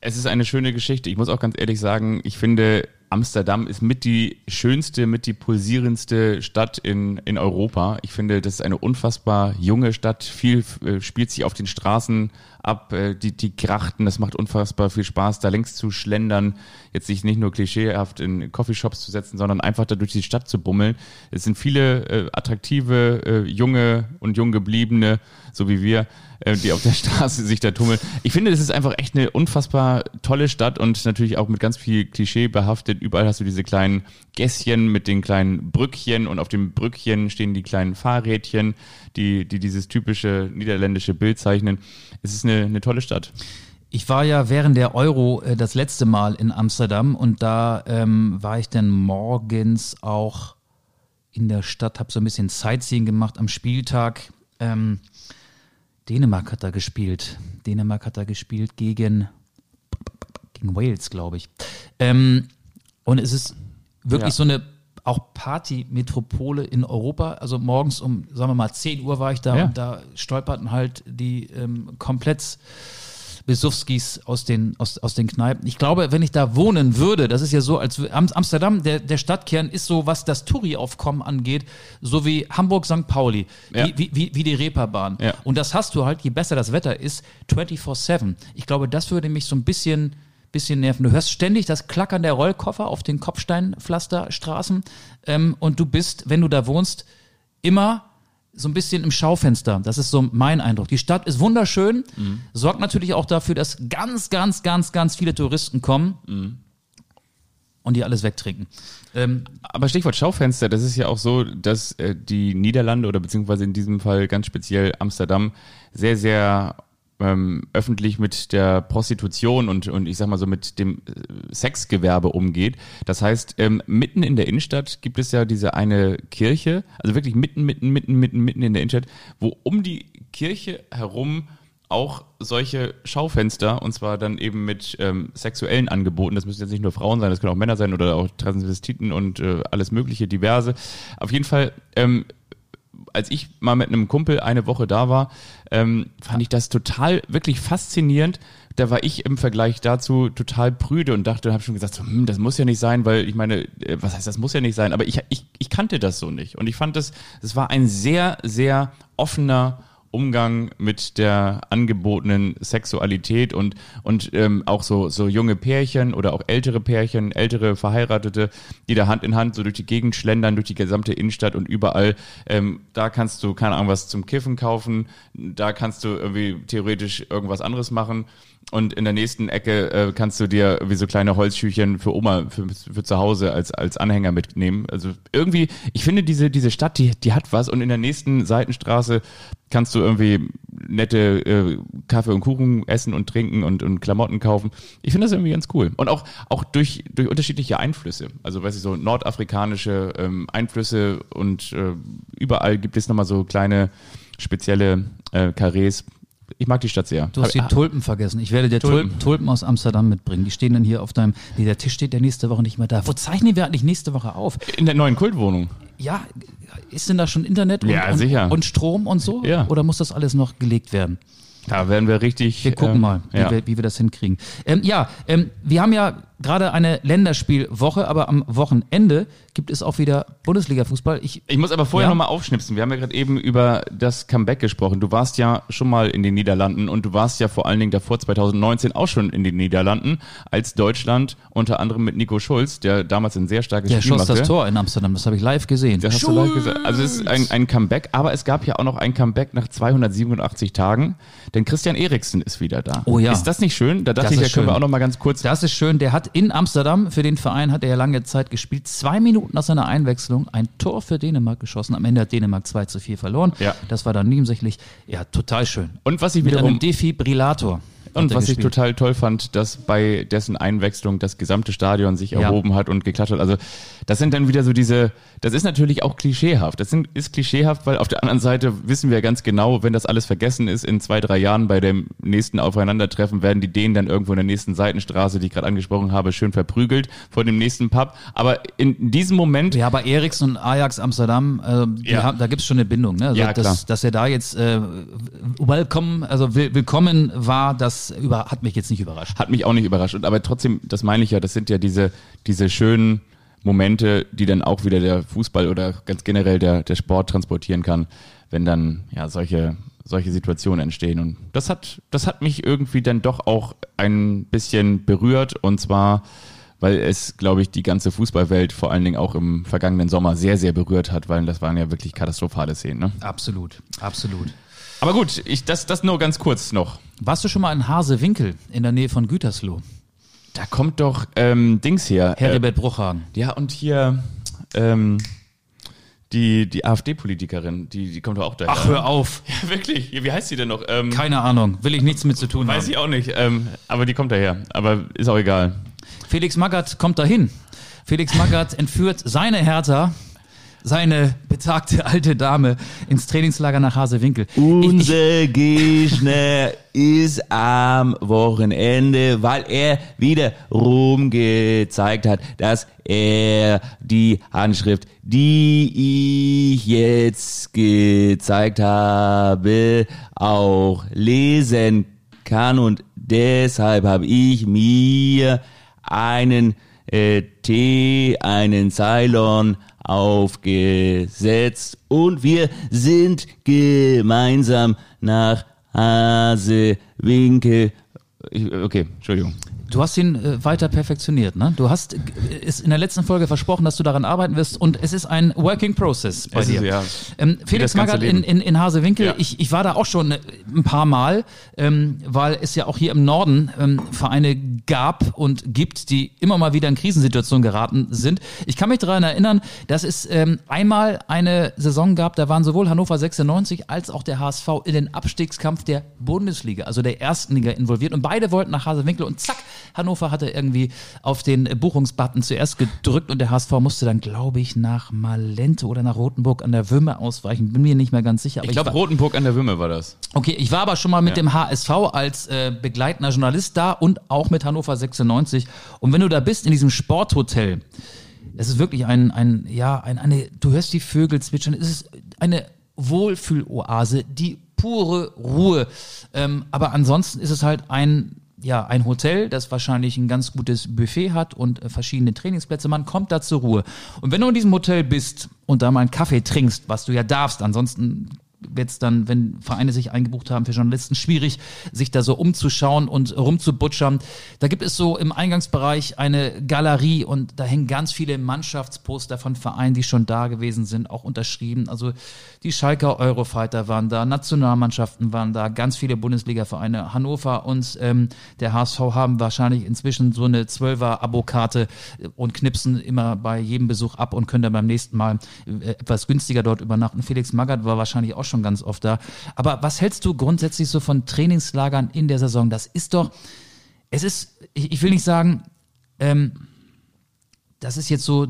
Es ist eine schöne Geschichte. Ich muss auch ganz ehrlich sagen, ich finde, Amsterdam ist mit die schönste, mit die pulsierendste Stadt in, in Europa. Ich finde, das ist eine unfassbar junge Stadt. Viel äh, spielt sich auf den Straßen ab, äh, die, die Krachten, das macht unfassbar viel Spaß, da längs zu schlendern, jetzt sich nicht nur klischeehaft in Coffeeshops zu setzen, sondern einfach da durch die Stadt zu bummeln. Es sind viele äh, attraktive, äh, junge und jung gebliebene, so wie wir, äh, die auf der (laughs) Straße sich da tummeln. Ich finde, das ist einfach echt eine unfassbar tolle Stadt und natürlich auch mit ganz viel Klischee behaftet. Überall hast du diese kleinen Gässchen mit den kleinen Brückchen und auf dem Brückchen stehen die kleinen Fahrrädchen, die, die dieses typische niederländische Bild zeichnen. Es ist eine, eine tolle Stadt.
Ich war ja während der Euro äh, das letzte Mal in Amsterdam und da ähm, war ich dann morgens auch in der Stadt, habe so ein bisschen Sightseeing gemacht am Spieltag. Ähm, Dänemark hat da gespielt. Dänemark hat da gespielt gegen, gegen Wales, glaube ich. Ähm, und es ist wirklich
Ja.
so eine auch Party-Metropole in Europa. Also morgens um, sagen wir mal, 10 Uhr war ich da
Ja.
und da stolperten halt die ähm, komplett Besowskis aus den, aus, aus den Kneipen. Ich glaube, wenn ich da wohnen würde, das ist ja so, als Amsterdam, der, der Stadtkern ist so, was das Touri-Aufkommen angeht, so wie Hamburg-St. Pauli,
Ja.
wie, wie, wie die Reeperbahn.
Ja.
Und das hast du halt, je besser das Wetter ist, 24-7. Ich glaube, das würde mich so ein bisschen, bisschen nerven. Du hörst ständig das Klackern der Rollkoffer auf den Kopfsteinpflasterstraßen ähm, und du bist, wenn du da wohnst, immer so ein bisschen im Schaufenster. Das ist so mein Eindruck. Die Stadt ist wunderschön, sorgt natürlich auch dafür, dass ganz, ganz, ganz, ganz viele Touristen kommen und die alles wegtrinken. Ähm,
Aber Stichwort Schaufenster, das ist ja auch so, dass äh, die Niederlande oder beziehungsweise in diesem Fall ganz speziell Amsterdam sehr, sehr ähm, öffentlich mit der Prostitution und, und ich sag mal so mit dem äh, Sexgewerbe umgeht. Das heißt, ähm, mitten in der Innenstadt gibt es ja diese eine Kirche, also wirklich mitten, mitten, mitten, mitten, mitten in der Innenstadt, wo um die Kirche herum auch solche Schaufenster und zwar dann eben mit ähm, sexuellen Angeboten. Das müssen jetzt nicht nur Frauen sein, das können auch Männer sein oder auch Transvestiten und äh, alles mögliche, diverse. Auf jeden Fall, ähm, als ich mal mit einem Kumpel eine Woche da war, ähm, fand ich das total wirklich faszinierend. Da war ich im Vergleich dazu total prüde und dachte, habe schon gesagt, so, hm, das muss ja nicht sein, weil ich meine, äh, was heißt, das muss ja nicht sein, aber ich, ich, ich kannte das so nicht. Und ich fand das, das war ein sehr, sehr offener Umgang mit der angebotenen Sexualität und, und ähm, auch so, so junge Pärchen oder auch ältere Pärchen, ältere Verheiratete, die da Hand in Hand so durch die Gegend schlendern, durch die gesamte Innenstadt und überall. Ähm, da kannst du, keine Ahnung, was zum Kiffen kaufen, da kannst du irgendwie theoretisch irgendwas anderes machen. Und in der nächsten Ecke äh, kannst du dir wie so kleine Holzschüchen für Oma, für, für zu Hause als, als Anhänger mitnehmen. Also irgendwie, ich finde diese, diese Stadt, die, die hat was. Und in der nächsten Seitenstraße kannst du irgendwie nette äh, Kaffee und Kuchen essen und trinken und, und Klamotten kaufen. Ich finde das irgendwie ganz cool. Und auch, auch durch, durch unterschiedliche Einflüsse. Also, weiß ich, so nordafrikanische ähm, Einflüsse und äh, überall gibt es nochmal so kleine spezielle äh, Karrees. Ich mag die Stadt sehr.
Du hast die Tulpen vergessen. Ich werde dir Tulpen.
Tulpen.
Aus Amsterdam mitbringen. Die stehen dann hier auf deinem. Nee, der Tisch steht ja nächste Woche nicht mehr da. Wo zeichnen wir eigentlich nächste Woche auf?
in der neuen Kultwohnung.
Ja, ist denn da schon Internet und,
Ja,
und, und Strom und so?
Ja.
Oder muss das alles noch gelegt werden?
Da werden wir richtig.
Wir gucken
ähm,
mal, wie,
Ja.
wir, wie wir das hinkriegen. Ähm, ja, ähm, wir haben ja gerade eine Länderspielwoche, aber am Wochenende gibt es auch wieder Bundesliga-Fußball. Ich,
Ich muss aber vorher
Ja?
noch nochmal aufschnipsen. Wir haben ja gerade eben über das Comeback gesprochen. Du warst ja schon mal in den Niederlanden und du warst ja vor allen Dingen davor 2019 auch schon in den Niederlanden, als Deutschland unter anderem mit Nico Schulz, der damals ein sehr starkes
der
Spiel
schoss
machte.
das Tor in Amsterdam, das habe ich live gesehen.
Das hast du live gesagt. Also es ist ein, ein Comeback, aber es gab ja auch noch ein Comeback nach 287 Tagen, denn Christian Eriksen ist wieder da.
Oh ja.
Ist das nicht schön? Da dachte
Das
ich, da können wir
schön.
auch noch mal ganz kurz
Das ist schön. Der hat in Amsterdam, für den Verein hat er ja lange Zeit gespielt, zwei Minuten nach seiner Einwechslung ein Tor für Dänemark geschossen. Am Ende hat Dänemark 2 zu 4 verloren.
Ja.
Das war dann nebensächlich. Ja, total schön.
Und was ich
Mit
wiederum
einem Defibrillator.
Und was ich
gespielt.
total toll fand, dass bei dessen Einwechslung das gesamte Stadion sich
Ja.
erhoben hat und geklatscht hat. Also das sind dann wieder so diese, das ist natürlich auch klischeehaft. Das sind, ist klischeehaft, weil auf der anderen Seite wissen wir ganz genau, wenn das alles vergessen ist, in zwei, drei Jahren bei dem nächsten Aufeinandertreffen werden die Dänen dann irgendwo in der nächsten Seitenstraße, die ich gerade angesprochen habe, schön verprügelt vor dem nächsten Pub. Aber in diesem Moment
Ja, bei Eriksson und Ajax Amsterdam, äh,
Ja.
haben, da gibt's schon eine Bindung. Ne? Also
Ja, klar.
dass, dass er da jetzt äh, welcome, also will, willkommen war, das über, hat mich jetzt nicht überrascht.
Hat mich auch nicht überrascht. Und aber trotzdem, das meine ich ja, das sind ja diese, diese schönen Momente, die dann auch wieder der Fußball oder ganz generell der, der Sport transportieren kann, wenn dann ja solche, solche Situationen entstehen. Und das hat, das hat mich irgendwie dann doch auch ein bisschen berührt und zwar, weil es, glaube ich, die ganze Fußballwelt vor allen Dingen auch im vergangenen Sommer sehr, sehr berührt hat, weil das waren ja wirklich katastrophale Szenen. Ne?
Absolut, absolut.
Aber gut, ich, das, das nur ganz kurz noch.
Warst du schon mal in Hasewinkel in der Nähe von Gütersloh?
Da kommt doch ähm, Dings her. äh,
Heribert Bruchhagen.
Ja, und hier ähm, die, die AfD-Politikerin, die, die kommt doch auch daher.
Ach, hör auf. (laughs)
Ja, wirklich. Wie heißt sie denn noch? Ähm,
Keine Ahnung, will ich nichts mit zu tun
weiß
haben.
ich auch nicht. Ähm, aber die kommt daher. Aber ist auch egal.
Felix Magath kommt dahin. Felix Magath entführt seine Hertha, seine betagte alte Dame, ins Trainingslager nach Hasewinkel.
Unser Gegner ist am Wochenende, weil er wiederum gezeigt hat, dass er die Handschrift, die ich jetzt gezeigt habe, auch lesen kann. Und deshalb habe ich mir einen äh, Tee, einen Ceylon aufgesetzt und wir sind gemeinsam nach Hasewinkel.
Okay, Entschuldigung.
Du hast ihn äh, weiter perfektioniert, ne? Du hast äh, ist in der letzten Folge versprochen, dass du daran arbeiten wirst und es ist ein Working Process bei
Es
dir.
ist, ja,
Ähm, Felix Magath in, in, in Hasewinkel,
Ja.
ich, ich war da auch schon äh, ein paar Mal, ähm, weil es ja auch hier im Norden ähm, Vereine gab und gibt, die immer mal wieder in Krisensituationen geraten sind. Ich kann mich daran erinnern, dass es ähm, einmal eine Saison gab, da waren sowohl Hannover 96 als auch der HSV in den Abstiegskampf der Bundesliga, also der ersten Liga involviert und beide wollten nach Hasewinkel und zack, Hannover hatte irgendwie auf den Buchungsbutton zuerst gedrückt und der HSV musste dann, glaube ich, nach Malente oder nach Rothenburg an der Wümme ausweichen. Bin mir nicht mehr ganz sicher.
Ich glaube, Rotenburg an der Wümme war das.
Okay, ich war aber schon mal mit dem HSV als äh, begleitender Journalist da und auch mit Hannover 96. Und wenn du da bist in diesem Sporthotel, es ist wirklich ein, ein ja, ein, eine, du hörst die Vögel zwitschern, es ist eine Wohlfühloase, die pure Ruhe. Ähm, aber ansonsten ist es halt ein, ja, ein Hotel, das wahrscheinlich ein ganz gutes Buffet hat und äh, verschiedene Trainingsplätze. Man kommt da zur Ruhe. Und wenn du in diesem Hotel bist und da mal einen Kaffee trinkst, was du ja darfst, ansonsten wird es dann, wenn Vereine sich eingebucht haben für Journalisten, schwierig, sich da so umzuschauen und rumzubutschern. Da gibt es so im Eingangsbereich eine Galerie und da hängen ganz viele Mannschaftsposter von Vereinen, die schon da gewesen sind, auch unterschrieben. Also die Schalker Eurofighter waren da, Nationalmannschaften waren da, ganz viele Bundesliga-Vereine. Hannover und ähm, der HSV haben wahrscheinlich inzwischen so eine Zwölfer-Abokarte und knipsen immer bei jedem Besuch ab und können dann beim nächsten Mal äh, etwas günstiger dort übernachten. Felix Magath war wahrscheinlich auch schon ganz oft da. Aber was hältst du grundsätzlich so von Trainingslagern in der Saison? Das ist doch, es ist, ich, ich will nicht sagen, ähm, das ist jetzt so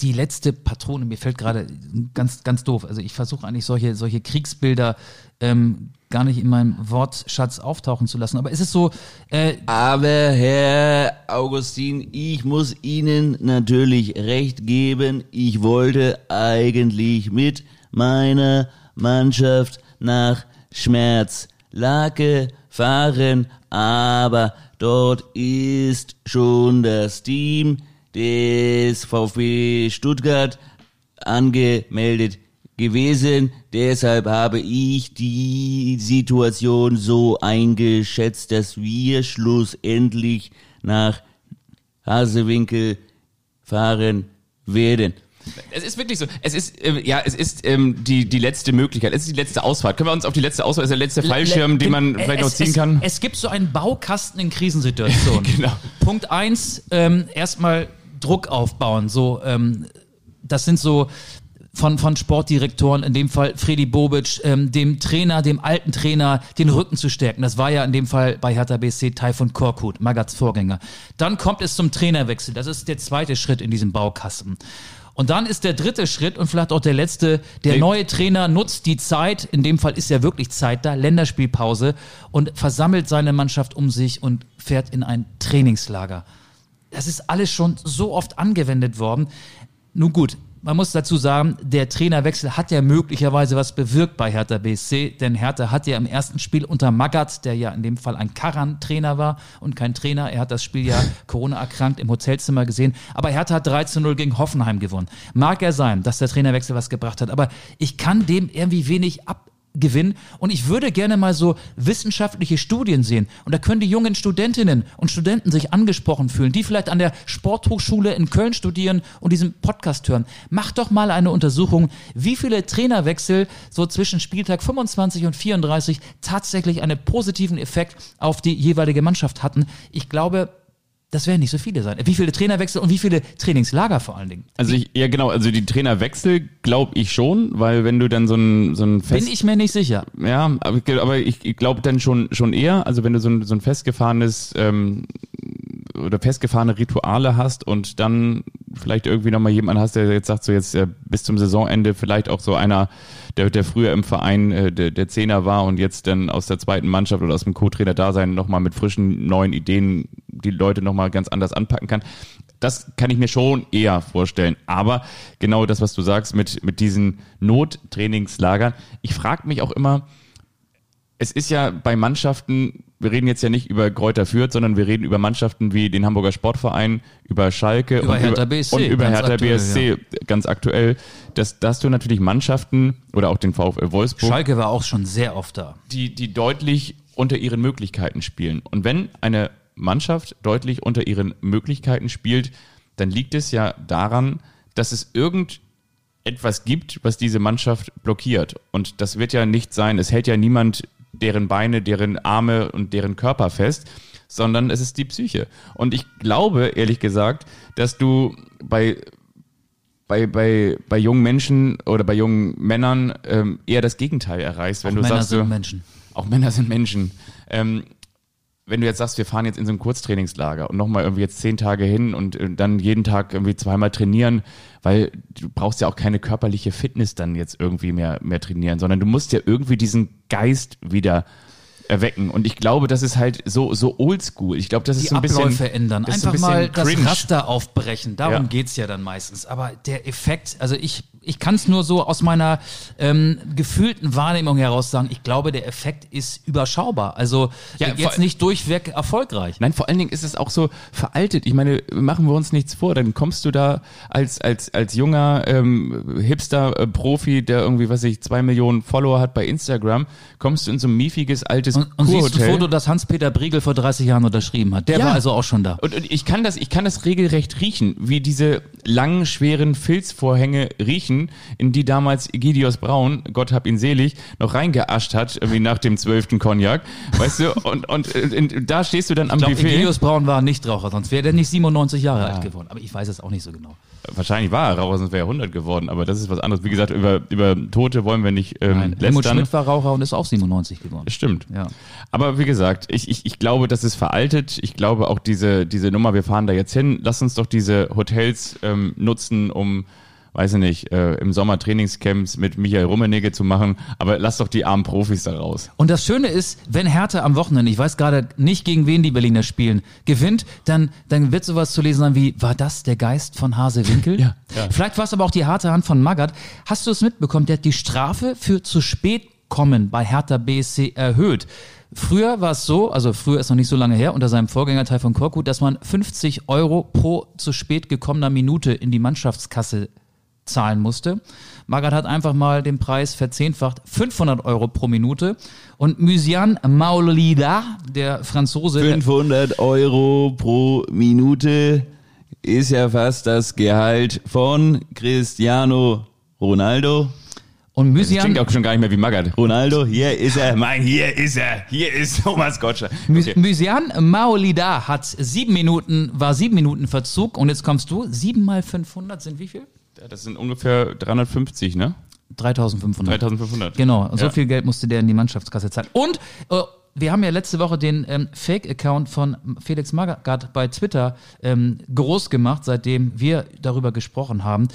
die letzte Patrone. Mir fällt gerade ganz, ganz doof. Also ich versuche eigentlich solche, solche Kriegsbilder ähm, gar nicht in meinem Wortschatz auftauchen zu lassen. Aber es ist so, äh,
Aber Herr Augustin, ich muss Ihnen natürlich recht geben. Ich wollte eigentlich mit meiner Mannschaft nach Schmerzlake fahren, aber dort ist schon das Team des VfB Stuttgart angemeldet gewesen. Deshalb habe ich die Situation so eingeschätzt, dass wir schlussendlich nach Hasewinkel fahren werden.
Es ist wirklich so. Es ist, ähm, ja, es ist ähm, die, die letzte Möglichkeit. Es ist die letzte Ausfahrt. Können wir uns auf die letzte Ausfahrt, das ist der letzte Fallschirm, den man vielleicht noch
es,
ziehen
es,
kann?
Es gibt so einen Baukasten in Krisensituationen. (laughs)
Genau.
Punkt eins, ähm, erstmal Druck aufbauen. So, ähm, das sind so von, von Sportdirektoren, in dem Fall Freddy Bobic, ähm, dem Trainer, dem alten Trainer, den Rücken zu stärken. Das war ja in dem Fall bei Hertha BSC Taifun Korkut, Magats Vorgänger. Dann kommt es zum Trainerwechsel. Das ist der zweite Schritt in diesem Baukasten. Und dann ist der dritte Schritt und vielleicht auch der letzte, der neue Trainer nutzt die Zeit, in dem Fall ist ja wirklich Zeit da, Länderspielpause. Und versammelt seine Mannschaft um sich und fährt in ein Trainingslager. Das ist alles schon so oft angewendet worden. Nun gut, man muss dazu sagen, der Trainerwechsel hat ja möglicherweise was bewirkt bei Hertha BSC, denn Hertha hat ja im ersten Spiel unter Magath, der ja in dem Fall ein Karran-Trainer war und kein Trainer, er hat das Spiel ja (laughs) Corona erkrankt im Hotelzimmer gesehen, aber Hertha hat 3 zu 0 gegen Hoffenheim gewonnen. Mag er sein, dass der Trainerwechsel was gebracht hat, aber ich kann dem irgendwie wenig ab Gewinn. Und ich würde gerne mal so wissenschaftliche Studien sehen. Und da können die jungen Studentinnen und Studenten sich angesprochen fühlen, die vielleicht an der Sporthochschule in Köln studieren und diesen Podcast hören. Macht doch mal eine Untersuchung, wie viele Trainerwechsel so zwischen Spieltag 25 und 34 tatsächlich einen positiven Effekt auf die jeweilige Mannschaft hatten. Ich glaube, das werden nicht so viele sein. Wie viele Trainerwechsel und wie viele Trainingslager vor allen Dingen?
Also ich, ja genau, also die Trainerwechsel glaube ich schon, weil wenn du dann so ein, so ein Fest,
Bin ich mir nicht sicher.
ja, aber, ich- aber ich, ich glaube dann schon schon eher, also wenn du so ein, so ein festgefahrenes ähm, oder festgefahrene Rituale hast und dann vielleicht irgendwie nochmal jemanden hast, der jetzt sagt, so jetzt äh, bis zum Saisonende vielleicht auch so einer, der, der früher im Verein äh, der, der Zehner war und jetzt dann aus der zweiten Mannschaft oder aus dem Co-Trainer-Dasein nochmal mit frischen neuen Ideen die Leute nochmal ganz anders anpacken kann. Das kann ich mir schon eher vorstellen. Aber genau das, was du sagst mit, mit diesen Nottrainingslagern. Ich frage mich auch immer, es ist ja bei Mannschaften, wir reden jetzt ja nicht über Kräuter Fürth, sondern wir reden über Mannschaften wie den Hamburger Sportverein, über Schalke
Über
und,
Hertha
über,
BSC,
und über Hertha
aktuell,
BSC ganz aktuell. Dass, dass du natürlich Mannschaften oder auch den VfL Wolfsburg,
Schalke war auch schon sehr oft da.
die, die deutlich unter ihren Möglichkeiten spielen. Und wenn eine Mannschaft deutlich unter ihren Möglichkeiten spielt, dann liegt es ja daran, dass es irgendetwas gibt, was diese Mannschaft blockiert. Und das wird ja nicht sein, es hält ja niemand deren Beine, deren Arme und deren Körper fest, sondern es ist die Psyche. Und ich glaube, ehrlich gesagt, dass du bei bei, bei, bei jungen Menschen oder bei jungen Männern ähm, eher das Gegenteil erreichst, wenn
Auch
du
Männer
sagst,
sind
du,
Menschen.
auch Männer sind Menschen. Ähm, wenn du jetzt sagst, wir fahren jetzt in so ein Kurztrainingslager und nochmal irgendwie jetzt zehn Tage hin und äh, dann jeden Tag irgendwie zweimal trainieren, weil du brauchst ja auch keine körperliche Fitness dann jetzt irgendwie mehr, mehr trainieren, sondern du musst ja irgendwie diesen Geist wieder erwecken. Und ich glaube, das ist halt so, so oldschool. Ich glaube, das ist
Die
so ein bisschen.
Abläufe ändern.
das ist so
Einfach
ein
mal
bisschen
das
cringe.
Raster aufbrechen. Darum
Ja.
geht's ja dann meistens. Aber der Effekt, also ich, ich kann es nur so aus meiner ähm, gefühlten Wahrnehmung heraus sagen, ich glaube, der Effekt ist überschaubar. Also
Ja,
äh, jetzt nicht durchweg erfolgreich.
Nein, vor allen Dingen ist es auch so veraltet. Ich meine, machen wir uns nichts vor. Dann kommst du da als, als, als junger ähm, Hipster-Profi, der irgendwie, was ich, zwei Millionen Follower hat bei Instagram, kommst du in so ein miefiges altes
Und, und siehst ein. Foto, das Hans-Peter Briegel vor 30 Jahren unterschrieben hat. Der
Ja.
war also auch schon da.
Und, und ich kann das, ich kann das regelrecht riechen, wie diese langen, schweren Filzvorhänge riechen, in die damals Egidius Braun, Gott hab ihn selig, noch reingeascht hat, irgendwie nach dem zwölften Cognac. Weißt du, und, und, äh, und da stehst du dann am
Ich glaube,
Buffet.
Egelius Braun war nicht Raucher, sonst wäre der nicht 97 Jahre alt geworden. Aber ich weiß es auch nicht so genau.
Wahrscheinlich war er Raucher, sonst wäre er 100 geworden, aber das ist was anderes. Wie gesagt, über, über Tote wollen wir nicht ähm,
Nein, Helmut. Schmidt war Raucher und ist auch 97 geworden.
Stimmt.
Ja.
Aber wie gesagt, ich, ich, ich glaube, das ist veraltet. Ich glaube auch diese, diese Nummer, wir fahren da jetzt hin, lass uns doch diese Hotels ähm, nutzen, um, weiß ich nicht, äh, im Sommer Trainingscamps mit Michael Rummenigge zu machen. Aber lass doch die armen Profis da raus.
Und das Schöne ist, wenn Hertha am Wochenende, ich weiß gerade nicht, gegen wen die Berliner spielen, gewinnt, dann, dann wird sowas zu lesen sein wie, war das der Geist von Hase Winkel? (laughs)
Ja, ja.
Vielleicht war es aber auch die harte Hand von Magath. Hast du es mitbekommen? Der hat die Strafe für zu spät kommen bei Hertha BSC erhöht. Früher war es so, also früher ist noch nicht so lange her, unter seinem Vorgänger Teil von Korkut, dass man 50 Euro pro zu spät gekommener Minute in die Mannschaftskasse zahlen musste. Magath hat einfach mal den Preis verzehnfacht, 500 Euro pro Minute. Und Musian Maolida, der Franzose, der,
500 Euro pro Minute ist ja fast das Gehalt von Cristiano Ronaldo.
und
Das klingt auch schon gar nicht mehr wie Magath.
Ronaldo, hier ist er, mein, hier ist er.
Hier ist Thomas Gottschalk. Okay.
Musian Maolida hat sieben Minuten, war sieben Minuten Verzug. Und jetzt kommst du, sieben mal 500 sind wie viel?
Das sind ungefähr 350, ne?
3500.
3500.
Genau, so
Ja.
viel Geld musste der in die Mannschaftskasse zahlen. Und äh, wir haben ja letzte Woche den ähm, Fake-Account von Felix Magath bei Twitter ähm, groß gemacht, seitdem wir darüber gesprochen haben.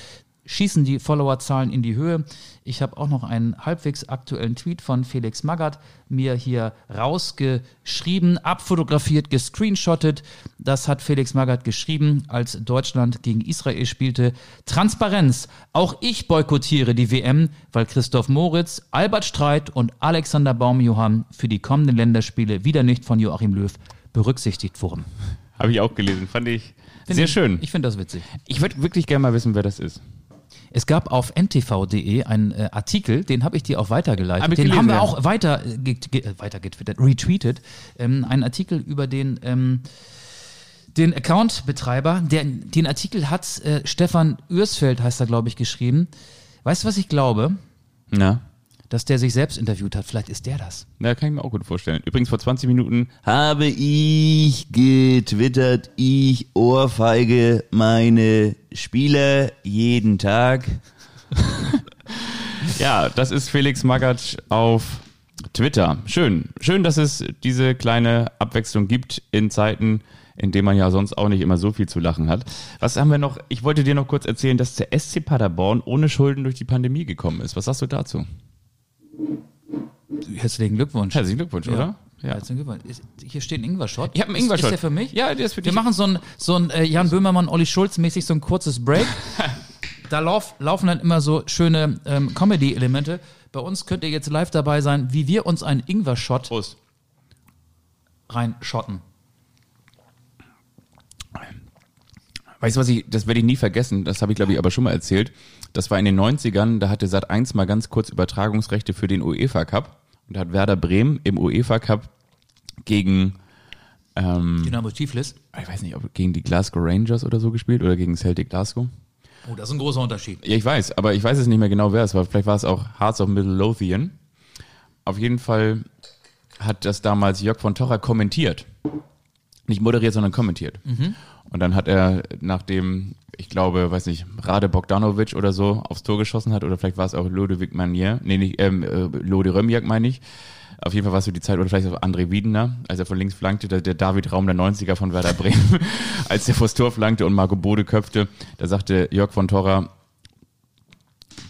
Schießen die Followerzahlen in die Höhe. Ich habe auch noch einen halbwegs aktuellen Tweet von Felix Magath mir hier rausgeschrieben, abfotografiert, gescreenshottet. Das hat Felix Magath geschrieben, als Deutschland gegen Israel spielte. Transparenz. Auch ich boykottiere die WM, weil Christoph Moritz, Albert Streit und Alexander Baumjohann für die kommenden Länderspiele wieder nicht von Joachim Löw berücksichtigt wurden.
Habe ich auch gelesen. Fand ich
Find
sehr
ich,
schön.
Ich finde das witzig.
Ich würde wirklich gerne mal wissen, wer das ist.
Es gab auf ntv.de einen äh, Artikel, den habe ich dir auch weitergeleitet.
Hab
den
gelesen,
haben wir
ja.
auch weiter, äh, ge ge äh, weiter getwittert, retweetet. Ähm, einen Artikel über den, ähm, den Account-Betreiber. Den Artikel hat äh, Stefan Ürsfeld, heißt er, glaube ich, geschrieben. Weißt du, was ich glaube?
Na?
Dass der sich selbst interviewt hat. Vielleicht ist der das.
Na, kann ich mir auch gut vorstellen. Übrigens vor 20 Minuten
Habe ich getwittert, ich ohrfeige meine Spieler jeden Tag. (laughs)
Ja, das ist Felix Magath auf Twitter. Schön. Schön, dass es diese kleine Abwechslung gibt in Zeiten, in denen man ja sonst auch nicht immer so viel zu lachen hat. Was haben wir noch? Ich wollte dir noch kurz erzählen, dass der SC Paderborn ohne Schulden durch die Pandemie gekommen ist. Was sagst du dazu?
Herzlichen Glückwunsch.
Herzlichen Glückwunsch, oder?
Ja. Herzlichen Glückwunsch. Ist, hier steht ein Ingwer-Shot.
Ich habe einen
Ist-
Ingwer-Shot.
Ist der für mich?
Ja, der ist für
Wir
dich.
machen so ein, so ein äh, Jan Böhmermann, Olli Schulz mäßig so ein kurzes Break. (laughs) da lauf, laufen dann immer so schöne ähm, Comedy-Elemente. Bei uns könnt ihr jetzt live dabei sein, wie wir uns einen Ingwer-Shot reinschotten.
Weißt du was ich, das werde ich nie vergessen, das habe ich glaube ich aber schon mal erzählt. Das war in den 90ern, da hatte Sat 1 mal ganz kurz Übertragungsrechte für den UEFA Cup und da hat Werder Bremen im UEFA Cup gegen ähm,
Dynamo Tiflis.
ich weiß nicht, ob gegen die Glasgow Rangers oder so gespielt oder gegen Celtic Glasgow.
Oh, das ist ein großer Unterschied.
Ja, ich weiß, aber ich weiß es nicht mehr genau, wer es war. Vielleicht war es auch Hearts of Midlothian. Auf jeden Fall hat das damals Jörg von Torra kommentiert. Nicht moderiert, sondern kommentiert. Und dann hat er, nachdem, ich glaube, weiß nicht, Rade Bogdanovic oder so aufs Tor geschossen hat, oder vielleicht war es auch Ludovic Manier, nee, nicht, ähm, äh, Lode Römjak meine ich. Auf jeden Fall war es so die Zeit, oder vielleicht auch André Wiedener, als er von links flankte, der, der David Raum der 90er von Werder Bremen, (laughs) als er vors Tor flankte und Marco Bode köpfte, da sagte Jörg von Torra,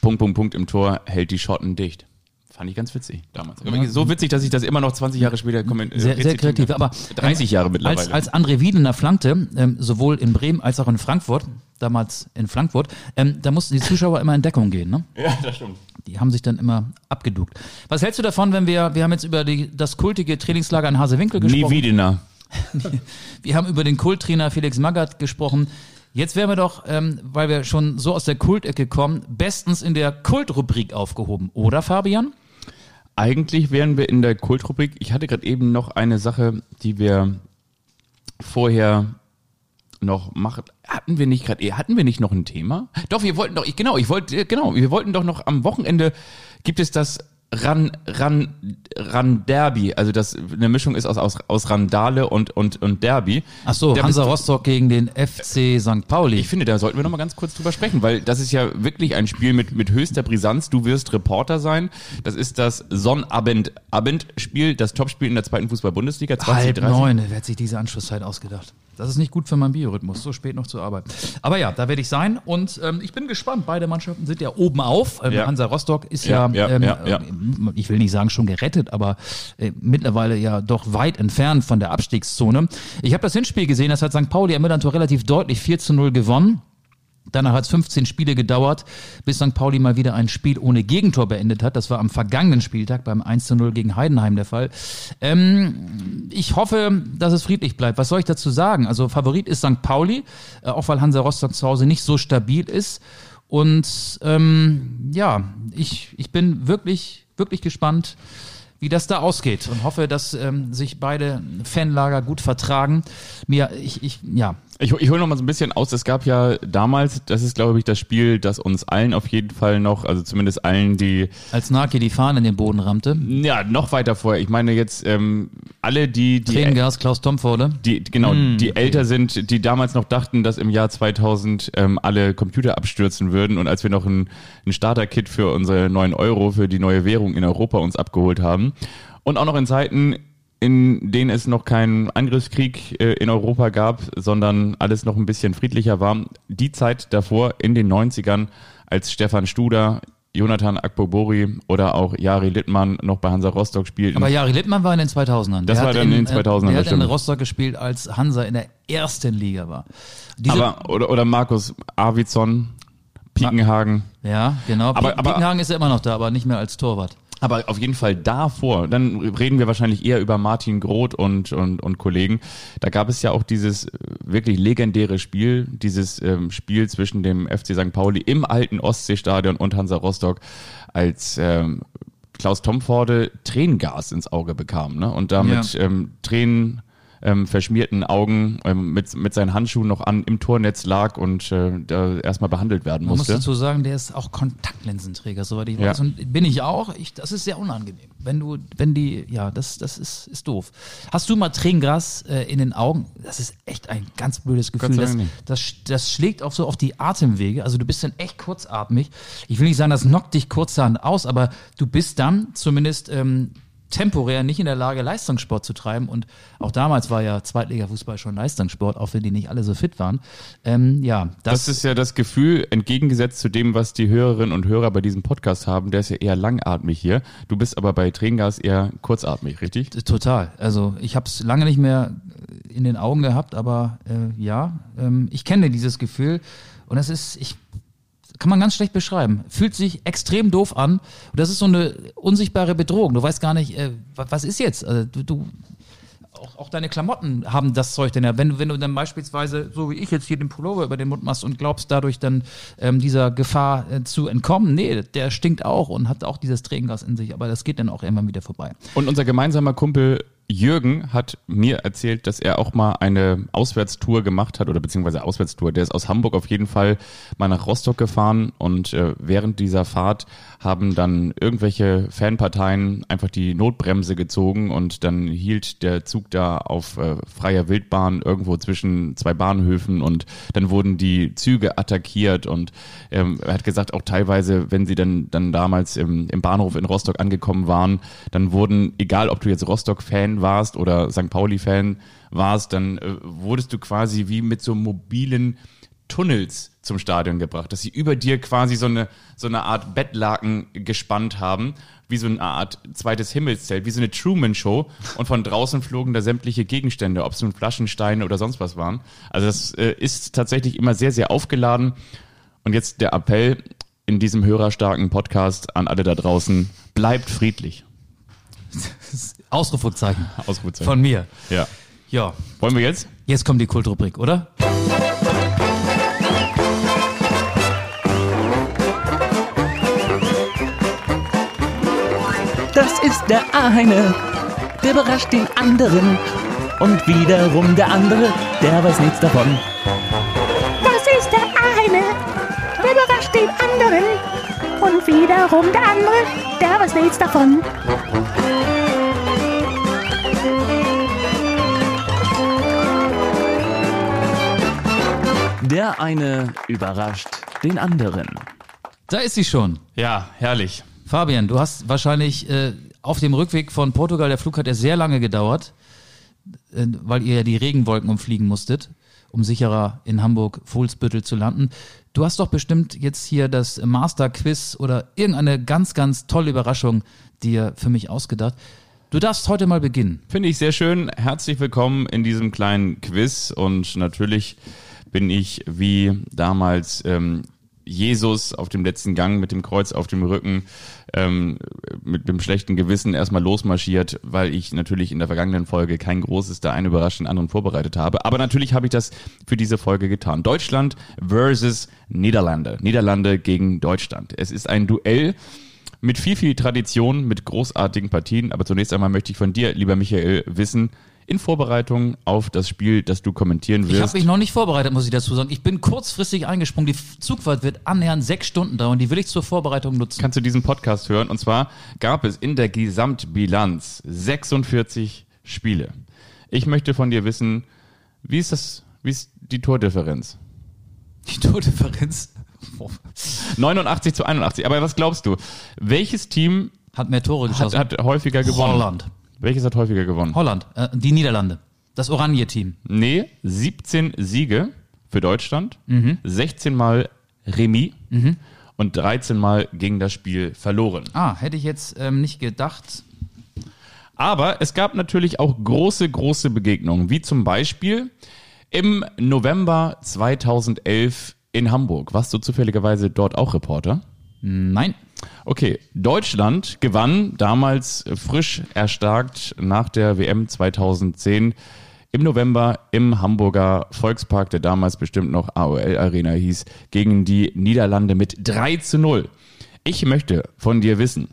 Punkt, Punkt, Punkt im Tor, hält die Schotten dicht. Fand ich ganz witzig damals. So witzig, dass ich das immer noch 20 Jahre später kommentiere.
Sehr, sehr kreativ. Aber
30 Jahre mittlerweile.
Als, als André Wiedener flankte, ähm, sowohl in Bremen als auch in Frankfurt, damals in Frankfurt, ähm, da mussten die Zuschauer immer in Deckung gehen. Ne?
ja, das stimmt.
Die haben sich dann immer abgeduckt. Was hältst du davon, wenn wir, wir haben jetzt über die, das kultige Trainingslager in Hasewinkel
Nie
gesprochen.
Wiedener. (laughs)
Wir haben über den Kulttrainer Felix Magath gesprochen. Jetzt wären wir doch, ähm, weil wir schon so aus der Kultecke kommen, bestens in der Kultrubrik aufgehoben, oder Fabian?
Eigentlich wären wir in der Kultrubrik. Ich hatte gerade eben noch eine Sache, die wir vorher noch machen. Hatten wir nicht gerade, hatten wir nicht noch ein Thema? Doch, wir wollten doch, ich, genau, ich wollte, genau, wir wollten doch noch am Wochenende gibt es das Ran, Ran, Ran Derby, also das eine Mischung ist aus, aus, aus Randale und, und, und Derby.
Ach so,
Der
Hansa Rostock gegen den FC St. Pauli.
Ich finde, da sollten wir noch mal ganz kurz drüber sprechen, weil das ist ja wirklich ein Spiel mit, mit höchster Brisanz. Du wirst Reporter sein. Das ist das Sonnabend-Abendspiel, das Topspiel in der zweiten Fußball-Bundesliga
Halb
2030.
neun, wer hat sich diese Anschlusszeit ausgedacht? Das ist nicht gut für meinen Biorhythmus, so spät noch zur Arbeit. Aber ja, da werde ich sein und ähm, ich bin gespannt. Beide Mannschaften sind ja oben auf. Ähm,
Ja.
Hansa Rostock ist ja,
Ja,
ähm,
ja, ja.
äh, ich will nicht sagen schon gerettet, aber äh, mittlerweile ja doch weit entfernt von der Abstiegszone. Ich habe das Hinspiel gesehen, das hat St. Pauli am Millantor relativ deutlich 4 zu 0 gewonnen. Danach hat es 15 Spiele gedauert, bis St. Pauli mal wieder ein Spiel ohne Gegentor beendet hat. Das war am vergangenen Spieltag beim 1 zu 0 gegen Heidenheim der Fall. Ähm, ich hoffe, dass es friedlich bleibt. Was soll ich dazu sagen? Also Favorit ist St. Pauli, äh, auch weil Hansa Rostock zu Hause nicht so stabil ist. Und ähm, ja, ich, ich bin wirklich, wirklich gespannt, wie das da ausgeht und hoffe, dass ähm, sich beide Fanlager gut vertragen. Mir, ich, ich, ja,
Ich, ich hole noch mal so ein bisschen aus. Es gab ja damals, das ist glaube ich das Spiel, das uns allen auf jeden Fall noch, also zumindest allen, die
Als Naki die Fahne in den Boden rammte.
ja noch weiter vorher. Ich meine jetzt ähm, alle, die die
Tränengas, Klaus Tomforde.
die genau, die älter sind, die damals noch dachten, dass im Jahr 2000 ähm, alle Computer abstürzen würden und als wir noch ein, ein Starter-Kit für unsere 9 Euro für die neue Währung in Europa uns abgeholt haben und auch noch in Zeiten, in denen es noch keinen Angriffskrieg äh, in Europa gab, sondern alles noch ein bisschen friedlicher war. Die Zeit davor in den 90ern, als Stefan Studer, Jonathan Akpobori oder auch Jari Littmann noch bei Hansa Rostock spielten.
Aber Jari Littmann war in den 2000ern.
Das
Der
war dann in den
äh,
2000ern,
Der
das
hat in. Rostock gespielt, als Hansa in der ersten Liga war. Diese,
aber, oder, oder Markus Arvidsson, Piekenhagen.
ja, genau.
Aber-
Aber,
aber-
ist ja immer noch da, aber nicht mehr als Torwart.
Aber auf jeden Fall davor, dann reden wir wahrscheinlich eher über Martin Groth und, und, und Kollegen. Da gab es ja auch dieses äh, wirklich legendäre Spiel, dieses ähm, Spiel zwischen dem FC St. Pauli im alten Ostseestadion und Hansa Rostock, als ähm, Klaus Tomforde Tränengas ins Auge bekam ne? und damit
Ja.
ähm, Tränen ähm, verschmierten Augen ähm, mit, mit seinen Handschuhen noch an im Tornetz lag und äh, da erstmal behandelt werden
Man muss
musste.
dazu sagen, der ist auch Kontaktlinsenträger, soweit ich
Ja.
weiß. Und bin ich auch. Ich, das ist sehr unangenehm. Wenn du, wenn die, ja, das, das ist, ist doof. Hast du mal Tränengras äh, in den Augen? Das ist echt ein ganz blödes Gefühl. Das, das, das schlägt auch so auf die Atemwege. Also du bist dann echt kurzatmig. Ich will nicht sagen, das knockt dich kurzerhand aus, aber du bist dann zumindest ähm, temporär nicht in der Lage, Leistungssport zu treiben. Und auch damals war ja Zweitliga-Fußball schon Leistungssport, auch wenn die nicht alle so fit waren. Ähm, ja,
Das, ist ja das Gefühl, entgegengesetzt zu dem, was die Hörerinnen und Hörer bei diesem Podcast haben, der ist ja eher langatmig hier. Du bist aber bei Tränengas eher kurzatmig, richtig?
Total. Also ich habe es lange nicht mehr in den Augen gehabt, aber äh, ja, ähm, ich kenne dieses Gefühl und das ist, ich kann man ganz schlecht beschreiben. Fühlt sich extrem doof an und das ist so eine unsichtbare Bedrohung. Du weißt gar nicht, äh, wa- was ist jetzt? Also du, du auch, auch deine Klamotten haben das Zeug denn ja. Wenn, du- wenn du dann beispielsweise, so wie ich jetzt hier den Pullover über den Mund machst und glaubst dadurch dann ähm, dieser Gefahr äh, zu entkommen, nee, der stinkt auch und hat auch dieses Tränengas in sich, aber das geht dann auch irgendwann wieder vorbei.
Und unser gemeinsamer Kumpel Jürgen hat mir erzählt, dass er auch mal eine Auswärtstour gemacht hat oder beziehungsweise Auswärtstour. Der ist aus Hamburg auf jeden Fall mal nach Rostock gefahren und äh, während dieser Fahrt haben dann irgendwelche Fanparteien einfach die Notbremse gezogen und dann hielt der Zug da auf äh, freier Wildbahn irgendwo zwischen zwei Bahnhöfen und dann wurden die Züge attackiert und ähm, er hat gesagt, auch teilweise, wenn sie dann, dann damals im, im Bahnhof in Rostock angekommen waren, dann wurden, egal ob du jetzt Rostock-Fan warst oder St. Pauli-Fan warst, dann äh, wurdest du quasi wie mit so mobilen Tunnels zum Stadion gebracht, dass sie über dir quasi so eine, so eine Art Bettlaken gespannt haben, wie so eine Art zweites Himmelszelt, wie so eine Truman-Show und von draußen flogen da sämtliche Gegenstände, ob es nun Flaschen, Steine oder sonst was waren. Also das äh, ist tatsächlich immer sehr, sehr aufgeladen und jetzt der Appell in diesem hörerstarken Podcast an alle da draußen, bleibt friedlich. (laughs)
Ausrufezeichen.
Ausrufezeichen.
Von mir.
Ja.
Ja,
Wollen wir jetzt?
jetzt kommt die Kultrubrik, oder?
Das ist der eine, der überrascht den anderen. Und wiederum der andere, der weiß nichts davon.
Das ist der eine, der überrascht den anderen. Und wiederum der andere, der weiß nichts davon.
Der eine überrascht den anderen.
Da ist sie schon.
Ja, herrlich.
Fabian, du hast wahrscheinlich äh, auf dem Rückweg von Portugal, der Flug hat ja sehr lange gedauert, äh, weil ihr ja die Regenwolken umfliegen musstet, um sicherer in Hamburg Fuhlsbüttel zu landen. Du hast doch bestimmt jetzt hier das Master-Quiz oder irgendeine ganz, ganz tolle Überraschung dir für mich ausgedacht. Du darfst heute mal beginnen.
Finde ich sehr schön. Herzlich willkommen in diesem kleinen Quiz und natürlich bin ich wie damals ähm, Jesus auf dem letzten Gang mit dem Kreuz auf dem Rücken ähm, mit dem schlechten Gewissen erstmal losmarschiert, weil ich natürlich in der vergangenen Folge kein großes der eine überrascht anderen vorbereitet habe. Aber natürlich habe ich das für diese Folge getan. Deutschland versus Niederlande. Niederlande gegen Deutschland. Es ist ein Duell mit viel, viel Tradition, mit großartigen Partien. Aber zunächst einmal möchte ich von dir, lieber Michael, wissen, in Vorbereitung auf das Spiel, das du kommentieren
Ich habe
wirst.
mich noch nicht vorbereitet, muss ich dazu sagen. Ich bin kurzfristig eingesprungen. Die Zugfahrt wird annähernd sechs Stunden dauern. Die will ich zur Vorbereitung nutzen.
kannst du diesen Podcast hören. Und zwar gab es in der Gesamtbilanz 46 Spiele. Ich möchte von dir wissen, wie ist das, wie ist die Tordifferenz?
Die Tordifferenz
89 zu 81. Aber was glaubst du? Welches Team
hat mehr Tore
hat,
geschossen.
hat häufiger gewonnen?
Holland.
Welches hat häufiger gewonnen?
Holland. Äh, die Niederlande. Das Oranje-Team.
Nee, 17 Siege für Deutschland, 16 Mal Remis und 13 Mal ging das Spiel verloren.
Ah, hätte ich jetzt ähm, nicht gedacht.
Aber es gab natürlich auch große, große Begegnungen, wie zum Beispiel im November 2011 in Hamburg. Warst du zufälligerweise dort auch Reporter?
Nein.
Okay, Deutschland gewann damals frisch erstarkt nach der WM 2010 im November im Hamburger Volkspark, der damals bestimmt noch AOL Arena hieß, gegen die Niederlande mit 3 zu 0. Ich möchte von dir wissen,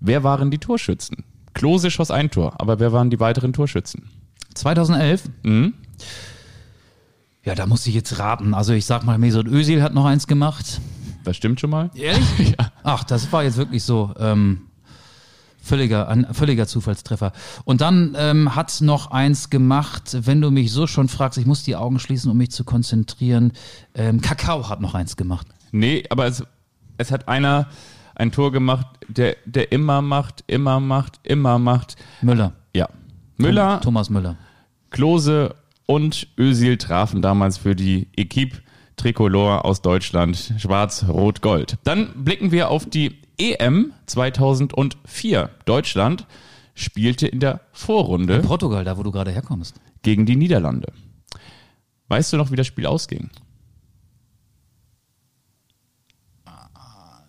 wer waren die Torschützen? Klose schoss ein Tor, aber wer waren die weiteren Torschützen?
2011.
Mhm.
Ja, da muss ich jetzt raten. Also ich sag mal, Mesut Özil hat noch eins gemacht.
Das stimmt schon mal.
Ehrlich? (laughs) Ach, das war jetzt wirklich so ähm, völliger, ein völliger Zufallstreffer. Und dann ähm, hat noch eins gemacht, wenn du mich so schon fragst, ich muss die Augen schließen, um mich zu konzentrieren. Ähm, Kakao hat noch eins gemacht.
Nee, aber es, es hat einer ein Tor gemacht, der, der immer macht, immer macht, immer macht.
Müller.
Ja. Müller,
Thomas Müller.
Klose und Özil trafen damals für die Equipe Tricolore aus Deutschland, schwarz, rot, gold. Dann blicken wir auf die EM 2004. Deutschland spielte in der Vorrunde
Portugal, da wo du gerade herkommst.
gegen die Niederlande. Weißt du noch, wie das Spiel ausging?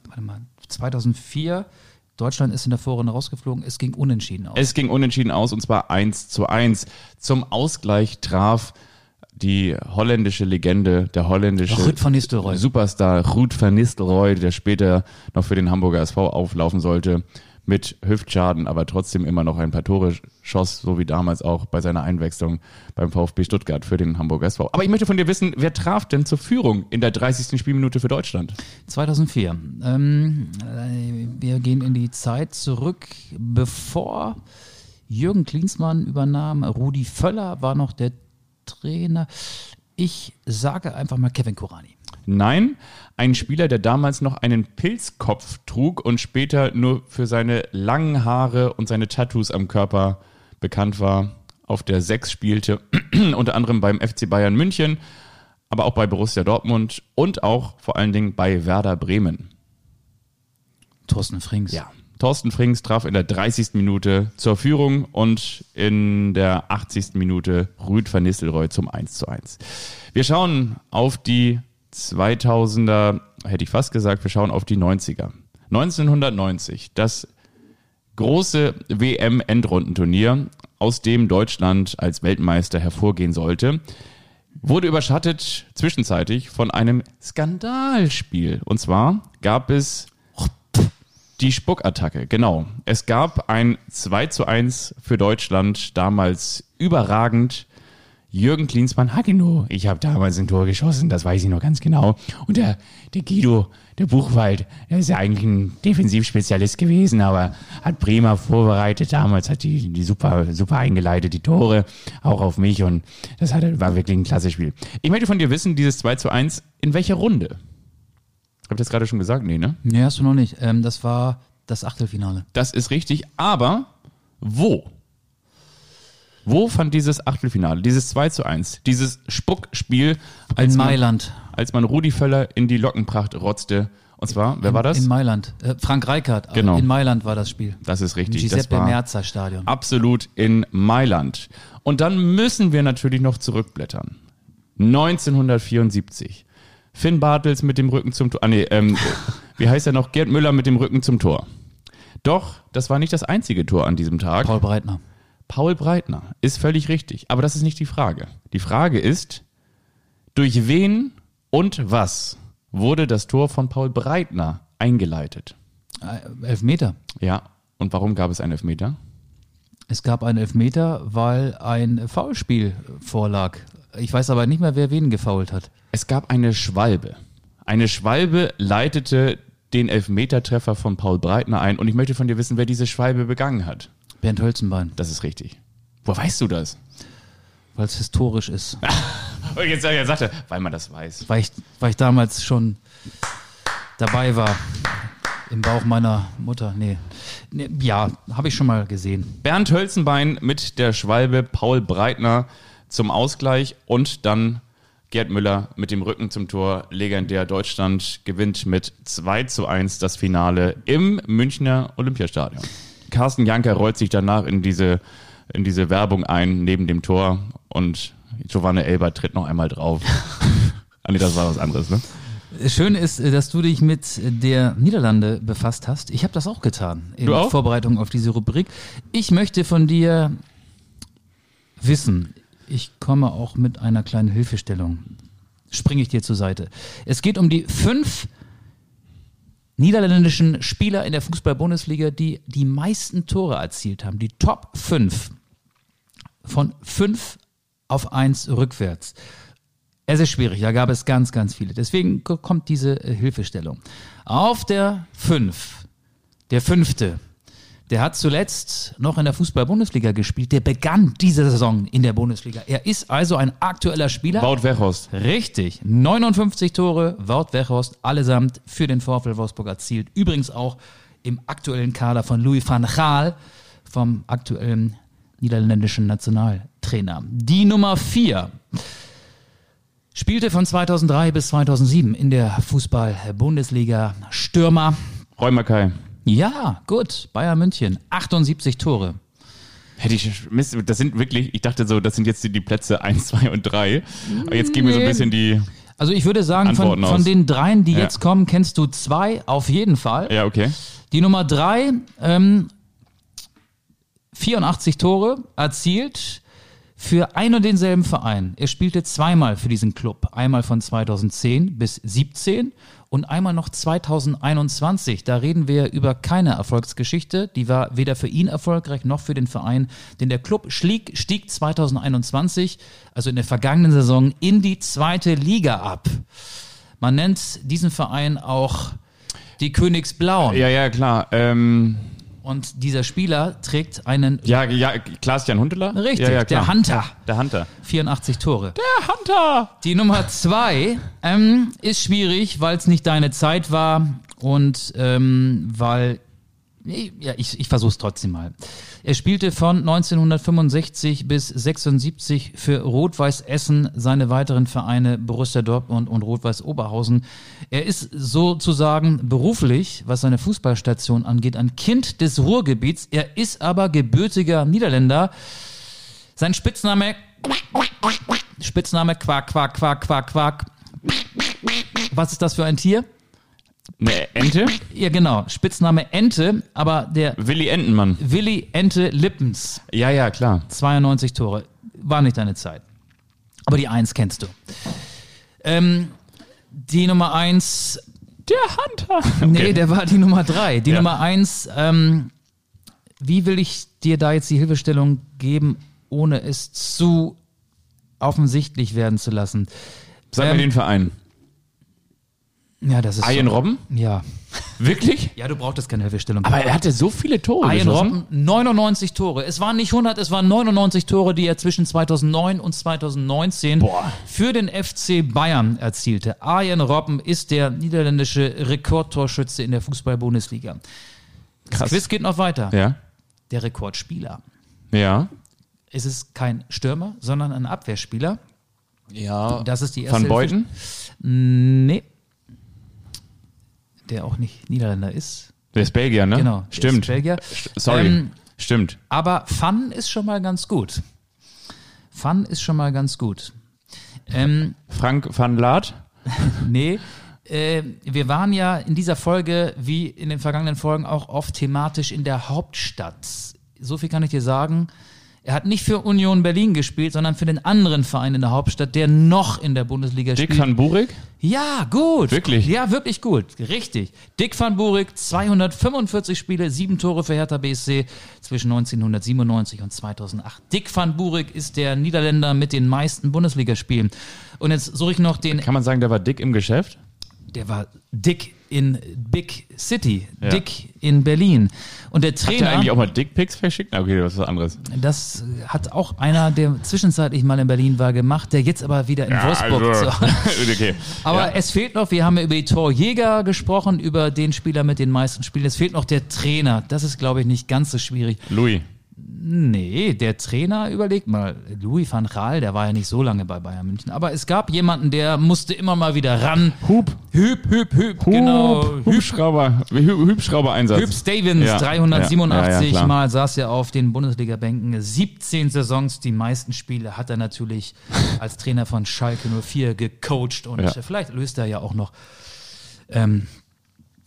Warte mal, 2004, Deutschland ist in der Vorrunde rausgeflogen, es ging unentschieden aus.
Es ging unentschieden aus und zwar 1 zu 1. Zum Ausgleich traf die holländische Legende, der holländische
Ruud van Nistelrooy.
Superstar Ruud van Nistelrooy, der später noch für den Hamburger SV auflaufen sollte, mit Hüftschaden, aber trotzdem immer noch ein paar Tore schoss, so wie damals auch bei seiner Einwechslung beim VfB Stuttgart für den Hamburger SV. Aber ich möchte von dir wissen, wer traf denn zur Führung in der 30. Spielminute für Deutschland?
2004. Ähm, äh, wir gehen in die Zeit zurück, bevor Jürgen Klinsmann übernahm. Rudi Völler war noch der Trainer. Ich sage einfach mal Kevin Kurani.
Nein, ein Spieler, der damals noch einen Pilzkopf trug und später nur für seine langen Haare und seine Tattoos am Körper bekannt war, auf der Sechs spielte, (clears throat) unter anderem beim FC Bayern München, aber auch bei Borussia Dortmund und auch vor allen Dingen bei Werder Bremen.
Thorsten Frings.
Ja. Thorsten Frings traf in der 30. Minute zur Führung und in der 80. Minute Rüd van Nistelrooy zum 1 zu 1. Wir schauen auf die 2000er, hätte ich fast gesagt, wir schauen auf die 90er. 1990, das große WM-Endrundenturnier, aus dem Deutschland als Weltmeister hervorgehen sollte, wurde überschattet zwischenzeitlich von einem Skandalspiel. Und zwar gab es die Spuckattacke, genau. Es gab ein 2 zu 1 für Deutschland, damals überragend. Jürgen Klinsmann, Hagino, ich habe damals ein Tor geschossen, das weiß ich noch ganz genau. Und der, der Guido, der Buchwald, der ist ja eigentlich ein Defensivspezialist gewesen, aber hat prima vorbereitet. Damals hat die, die super, super eingeleitet, die Tore, auch auf mich. Und das hat, war wirklich ein klasse Spiel. Ich möchte von dir wissen, dieses 2 zu 1, in welcher Runde? Hab ich das gerade schon gesagt? Nee, ne?
Nee, hast du noch nicht. Ähm, das war das Achtelfinale.
Das ist richtig, aber wo? Wo fand dieses Achtelfinale, dieses 2 zu 1, dieses Spuckspiel, als
In
man,
Mailand.
als man Rudi Völler in die Lockenpracht rotzte? Und zwar, wer war das?
In Mailand. Äh, Frank Reichert.
Genau.
In Mailand war das Spiel.
Das ist
Im
richtig. das
Giuseppe Merzer Stadion.
absolut in Mailand. Und dann müssen wir natürlich noch zurückblättern. 1974. Finn Bartels mit dem Rücken zum Tor. Ah, nee, ähm, (laughs) wie heißt er noch? Gerd Müller mit dem Rücken zum Tor. Doch, das war nicht das einzige Tor an diesem Tag.
Paul Breitner.
Paul Breitner ist völlig richtig. Aber das ist nicht die Frage. Die Frage ist, durch wen und was wurde das Tor von Paul Breitner eingeleitet?
Äh, Elfmeter.
Ja. Und warum gab es einen Elfmeter?
Es gab einen Elfmeter, weil ein Foulspiel vorlag. Ich weiß aber nicht mehr, wer wen gefoult hat.
Es gab eine Schwalbe. Eine Schwalbe leitete den Elfmetertreffer von Paul Breitner ein und ich möchte von dir wissen, wer diese Schwalbe begangen hat.
Bernd Hölzenbein,
Das ist richtig. Wo weißt du das?
weil es historisch ist.
Und (laughs) jetzt, jetzt sagt er, weil man das weiß.
Weil ich, weil ich damals schon dabei war. Im Bauch meiner Mutter. Nee. nee ja, habe ich schon mal gesehen.
Bernd Hölzenbein mit der Schwalbe, Paul Breitner zum Ausgleich und dann Gerd Müller mit dem Rücken zum Tor. Legendär Deutschland gewinnt mit 2 zu 1 das Finale im Münchner Olympiastadion. Carsten Janker rollt sich danach in diese, in diese Werbung ein, neben dem Tor und Giovanni Elber tritt noch einmal drauf. (laughs) ah, nee, das war was anderes, ne?
Schön ist, dass du dich mit der Niederlande befasst hast. Ich habe das auch getan in
auch?
Vorbereitung auf diese Rubrik. Ich möchte von dir wissen, ich komme auch mit einer kleinen Hilfestellung. Springe ich dir zur Seite. Es geht um die fünf niederländischen Spieler in der Fußball-Bundesliga, die die meisten Tore erzielt haben. Die Top 5 von 5 auf 1 rückwärts. Es ist schwierig, da gab es ganz, ganz viele. Deswegen ko- kommt diese äh, Hilfestellung. Auf der 5, der fünfte, der hat zuletzt noch in der Fußball-Bundesliga gespielt. Der begann diese Saison in der Bundesliga. Er ist also ein aktueller Spieler.
Wout Weghorst.
Richtig. 59 Tore, Wout Weghorst, allesamt für den VfL Wolfsburg erzielt. Übrigens auch im aktuellen Kader von Louis van Gaal, vom aktuellen niederländischen Nationaltrainer. Die Nummer 4 spielte von 2003 bis 2007 in der Fußball-Bundesliga Stürmer.
Räumer Kai.
Ja, gut, Bayern München, 78 Tore.
Hätte ich, Mist, das sind wirklich, ich dachte so, das sind jetzt die, die Plätze (laughs) 1, 2 und 3. Aber jetzt geben wir so ein bisschen die,
Also ich würde sagen, von,
aus.
von den dreien, die
Ja.
jetzt kommen, kennst du zwei auf jeden Fall.
ja, okay.
Die Nummer drei, ähm, 84 Tore erzielt für ein und denselben Verein. Er spielte zweimal für diesen Club. Einmal von 2010 bis 17 und einmal noch 2021. Da reden wir über keine Erfolgsgeschichte. Die war weder für ihn erfolgreich noch für den Verein. Denn der Club stieg, stieg 2021, also in der vergangenen Saison, in die zweite Liga ab. Man nennt diesen Verein auch die Königsblauen.
Ja, ja, klar. Ähm,
Und dieser Spieler trägt einen
ja, ja, Klaas-Jan Huntelaar?
Richtig,
ja, ja,
der. Hunter.
Der Hunter.
84 Tore.
Der Hunter!
Die Nummer zwei ähm, ist schwierig, weil es nicht deine Zeit war und ähm, weil ja, ich, ich versuche es trotzdem mal. Er spielte von 1965 bis 76 für Rot-Weiß Essen, seine weiteren Vereine Borussia Dortmund und Rot-Weiß Oberhausen. Er ist sozusagen beruflich, was seine Fußballstation angeht, ein Kind des Ruhrgebiets. Er ist aber gebürtiger Niederländer. Sein Spitzname Spitzname Quack, Quack, Quack, Quack, Quack. Was ist das für ein Tier?
Eine Ente?
Ja, genau. Spitzname Ente, aber der
Willi Entenmann.
Willi Ente Lippens.
Ja, ja, klar.
92 Tore. War nicht deine Zeit. Aber die Eins kennst du. Ähm, die Nummer eins.
Der Hunter! (laughs)
Nee, der war die Nummer drei. Die
Ja.
Nummer eins. Ähm, wie will ich dir da jetzt die Hilfestellung geben, ohne es zu offensichtlich werden zu lassen?
Sag
Ähm,
mir den Verein.
Ja, das ist.
Ian
so,
Robben?
Ja.
Wirklich? (laughs)
Ja, du brauchtest keine Hilfestellung.
Aber er hatte so viele Tore
Ian. Robben, 99 Tore. Es waren nicht 100, es waren 99 Tore, die er zwischen 2009 und 2019
Boah.
für den FC Bayern erzielte. Ian Robben ist der niederländische Rekordtorschütze in der Fußball-Bundesliga. Das
Krass.
Quiz geht noch weiter.
Ja.
Der Rekordspieler.
Ja.
Es ist kein Stürmer, sondern ein Abwehrspieler.
Ja.
Das ist die erste
Van Beuten?
Nee. Der auch nicht Niederländer ist.
Der ist Belgier, ne?
Genau.
Stimmt.
Belgier.
Sorry.
Ähm,
Stimmt.
Aber Fun ist schon mal ganz gut. Fun ist schon mal ganz gut. Ähm,
Frank van Laat? (laughs)
nee, äh, wir waren ja in dieser Folge, wie in den vergangenen Folgen, auch oft thematisch in der Hauptstadt. So viel kann ich dir sagen. Er hat nicht für Union Berlin gespielt, sondern für den anderen Verein in der Hauptstadt, der noch in der Bundesliga
Dick
spielt.
van Burik?
Ja, gut.
Wirklich?
Ja, wirklich gut. Richtig. Dick van Burik, 245 Spiele, sieben Tore für Hertha BSC zwischen 1997 und 2008. Dick van Burik ist der Niederländer mit den meisten Bundesligaspielen. Und jetzt suche ich noch den,
Kann man sagen, der war dick im Geschäft?
der war Dick in Big City,
Ja.
Dick in Berlin. Und der
Hat der
Trainer,
eigentlich auch mal Dickpics verschickt? Okay, das ist was anderes.
das hat auch einer, der zwischenzeitlich mal in Berlin war, gemacht, der jetzt aber wieder in Wolfsburg
also,
zu (laughs)
okay. (laughs)
Aber
ja.
es fehlt noch, wir haben ja über die Torjäger gesprochen, über den Spieler mit den meisten Spielen. Es fehlt noch der Trainer. Das ist, glaube ich, nicht ganz so schwierig.
Louis.
Nee, der Trainer, überlegt mal, Louis van Gaal, der war ja nicht so lange bei Bayern München. Aber es gab jemanden, der musste immer mal wieder ran.
Hub.
Hüb, Hüb, Hüb, genau.
Hub. Hubschrauber. Hub- Hubschrauber-Einsatz.
Hüb Stevens,
Ja,
387
ja, ja.
Mal saß er auf den Bundesliga-Bänken. 17 Saisons, die meisten Spiele hat er natürlich (laughs) als Trainer von Schalke 04 gecoacht. Und vielleicht löst er ja auch noch. Ähm,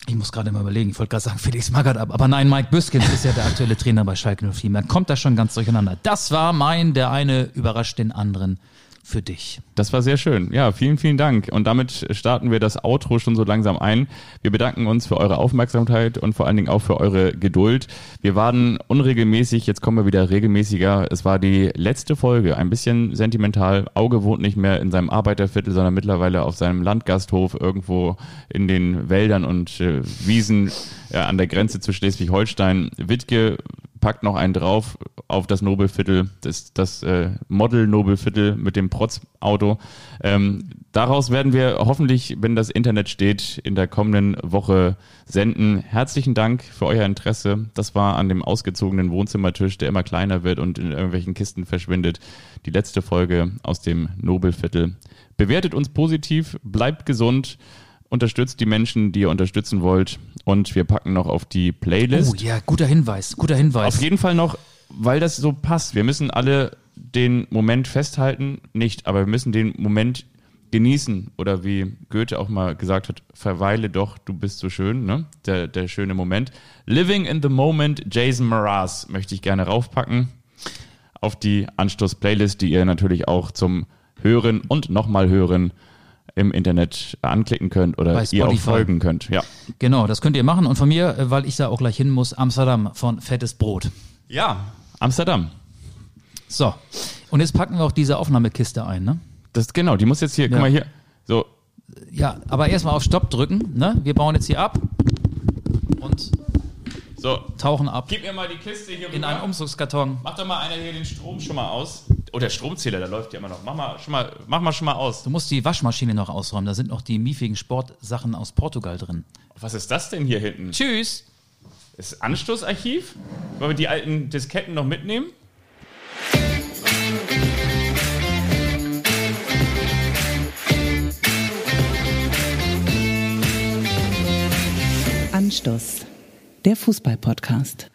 ich muss gerade mal überlegen, ich wollte gerade sagen (laughs) Felix Magath ab, aber nein, Mike Büskens ist ja der aktuelle Trainer bei Schalke 04. Man kommt da schon ganz durcheinander. Das war mein, der eine überrascht den anderen für dich.
Das war sehr schön. Ja, vielen, vielen Dank. Und damit starten wir das Outro schon so langsam ein. Wir bedanken uns für eure Aufmerksamkeit und vor allen Dingen auch für eure Geduld. Wir waren unregelmäßig, jetzt kommen wir wieder regelmäßiger. Es war die letzte Folge, ein bisschen sentimental. Auge wohnt nicht mehr in seinem Arbeiterviertel, sondern mittlerweile auf seinem Landgasthof irgendwo in den Wäldern und äh, Wiesen äh, an der Grenze zu Schleswig-Holstein. Wittke packt noch einen drauf auf das Nobelviertel, das, das äh, Model Nobelviertel mit dem Protz-Auto. Ähm, daraus werden wir hoffentlich, wenn das Internet steht, in der kommenden Woche senden. Herzlichen Dank für euer Interesse. Das war an dem ausgezogenen Wohnzimmertisch, der immer kleiner wird und in irgendwelchen Kisten verschwindet. Die letzte Folge aus dem Nobelviertel. Bewertet uns positiv, bleibt gesund, unterstützt die Menschen, die ihr unterstützen wollt. Und wir packen noch auf die Playlist.
Oh ja, guter Hinweis, guter Hinweis.
Auf jeden Fall noch, weil das so passt. Wir müssen alle den Moment festhalten, nicht, aber wir müssen den Moment genießen. Oder wie Goethe auch mal gesagt hat, verweile doch, du bist so schön, ne? Der, der schöne Moment. Living in the Moment, Jason Mraz möchte ich gerne raufpacken auf die Anstoß-Playlist, die ihr natürlich auch zum Hören und nochmal hören im Internet anklicken könnt oder ihr auch folgen könnt. Ja.
Genau, das könnt ihr machen. Und von mir, äh, weil ich da auch gleich hin muss, Amsterdam von Fettes Brot.
Ja, Amsterdam.
So, und jetzt packen wir auch diese Aufnahmekiste ein, ne?
Das genau, die muss jetzt hier,
Ja.
guck mal hier. So,
Ja, aber erstmal auf Stopp drücken, ne? Wir bauen jetzt hier ab und
so.
tauchen ab
Gib mir mal die Kiste hier
in
rüber.
einen Umzugskarton.
Mach doch mal einer hier den Strom schon mal aus. Oh, der Stromzähler, der läuft ja immer noch. Mach mal schon mal, mach mal schon mal aus.
Du musst die Waschmaschine noch ausräumen, da sind noch die miefigen Sportsachen aus Portugal drin.
Was ist das denn hier hinten?
Tschüss!
Ist Anstoßarchiv? Wollen wir die alten Disketten noch mitnehmen?
Anstoß, der Fußball-Podcast.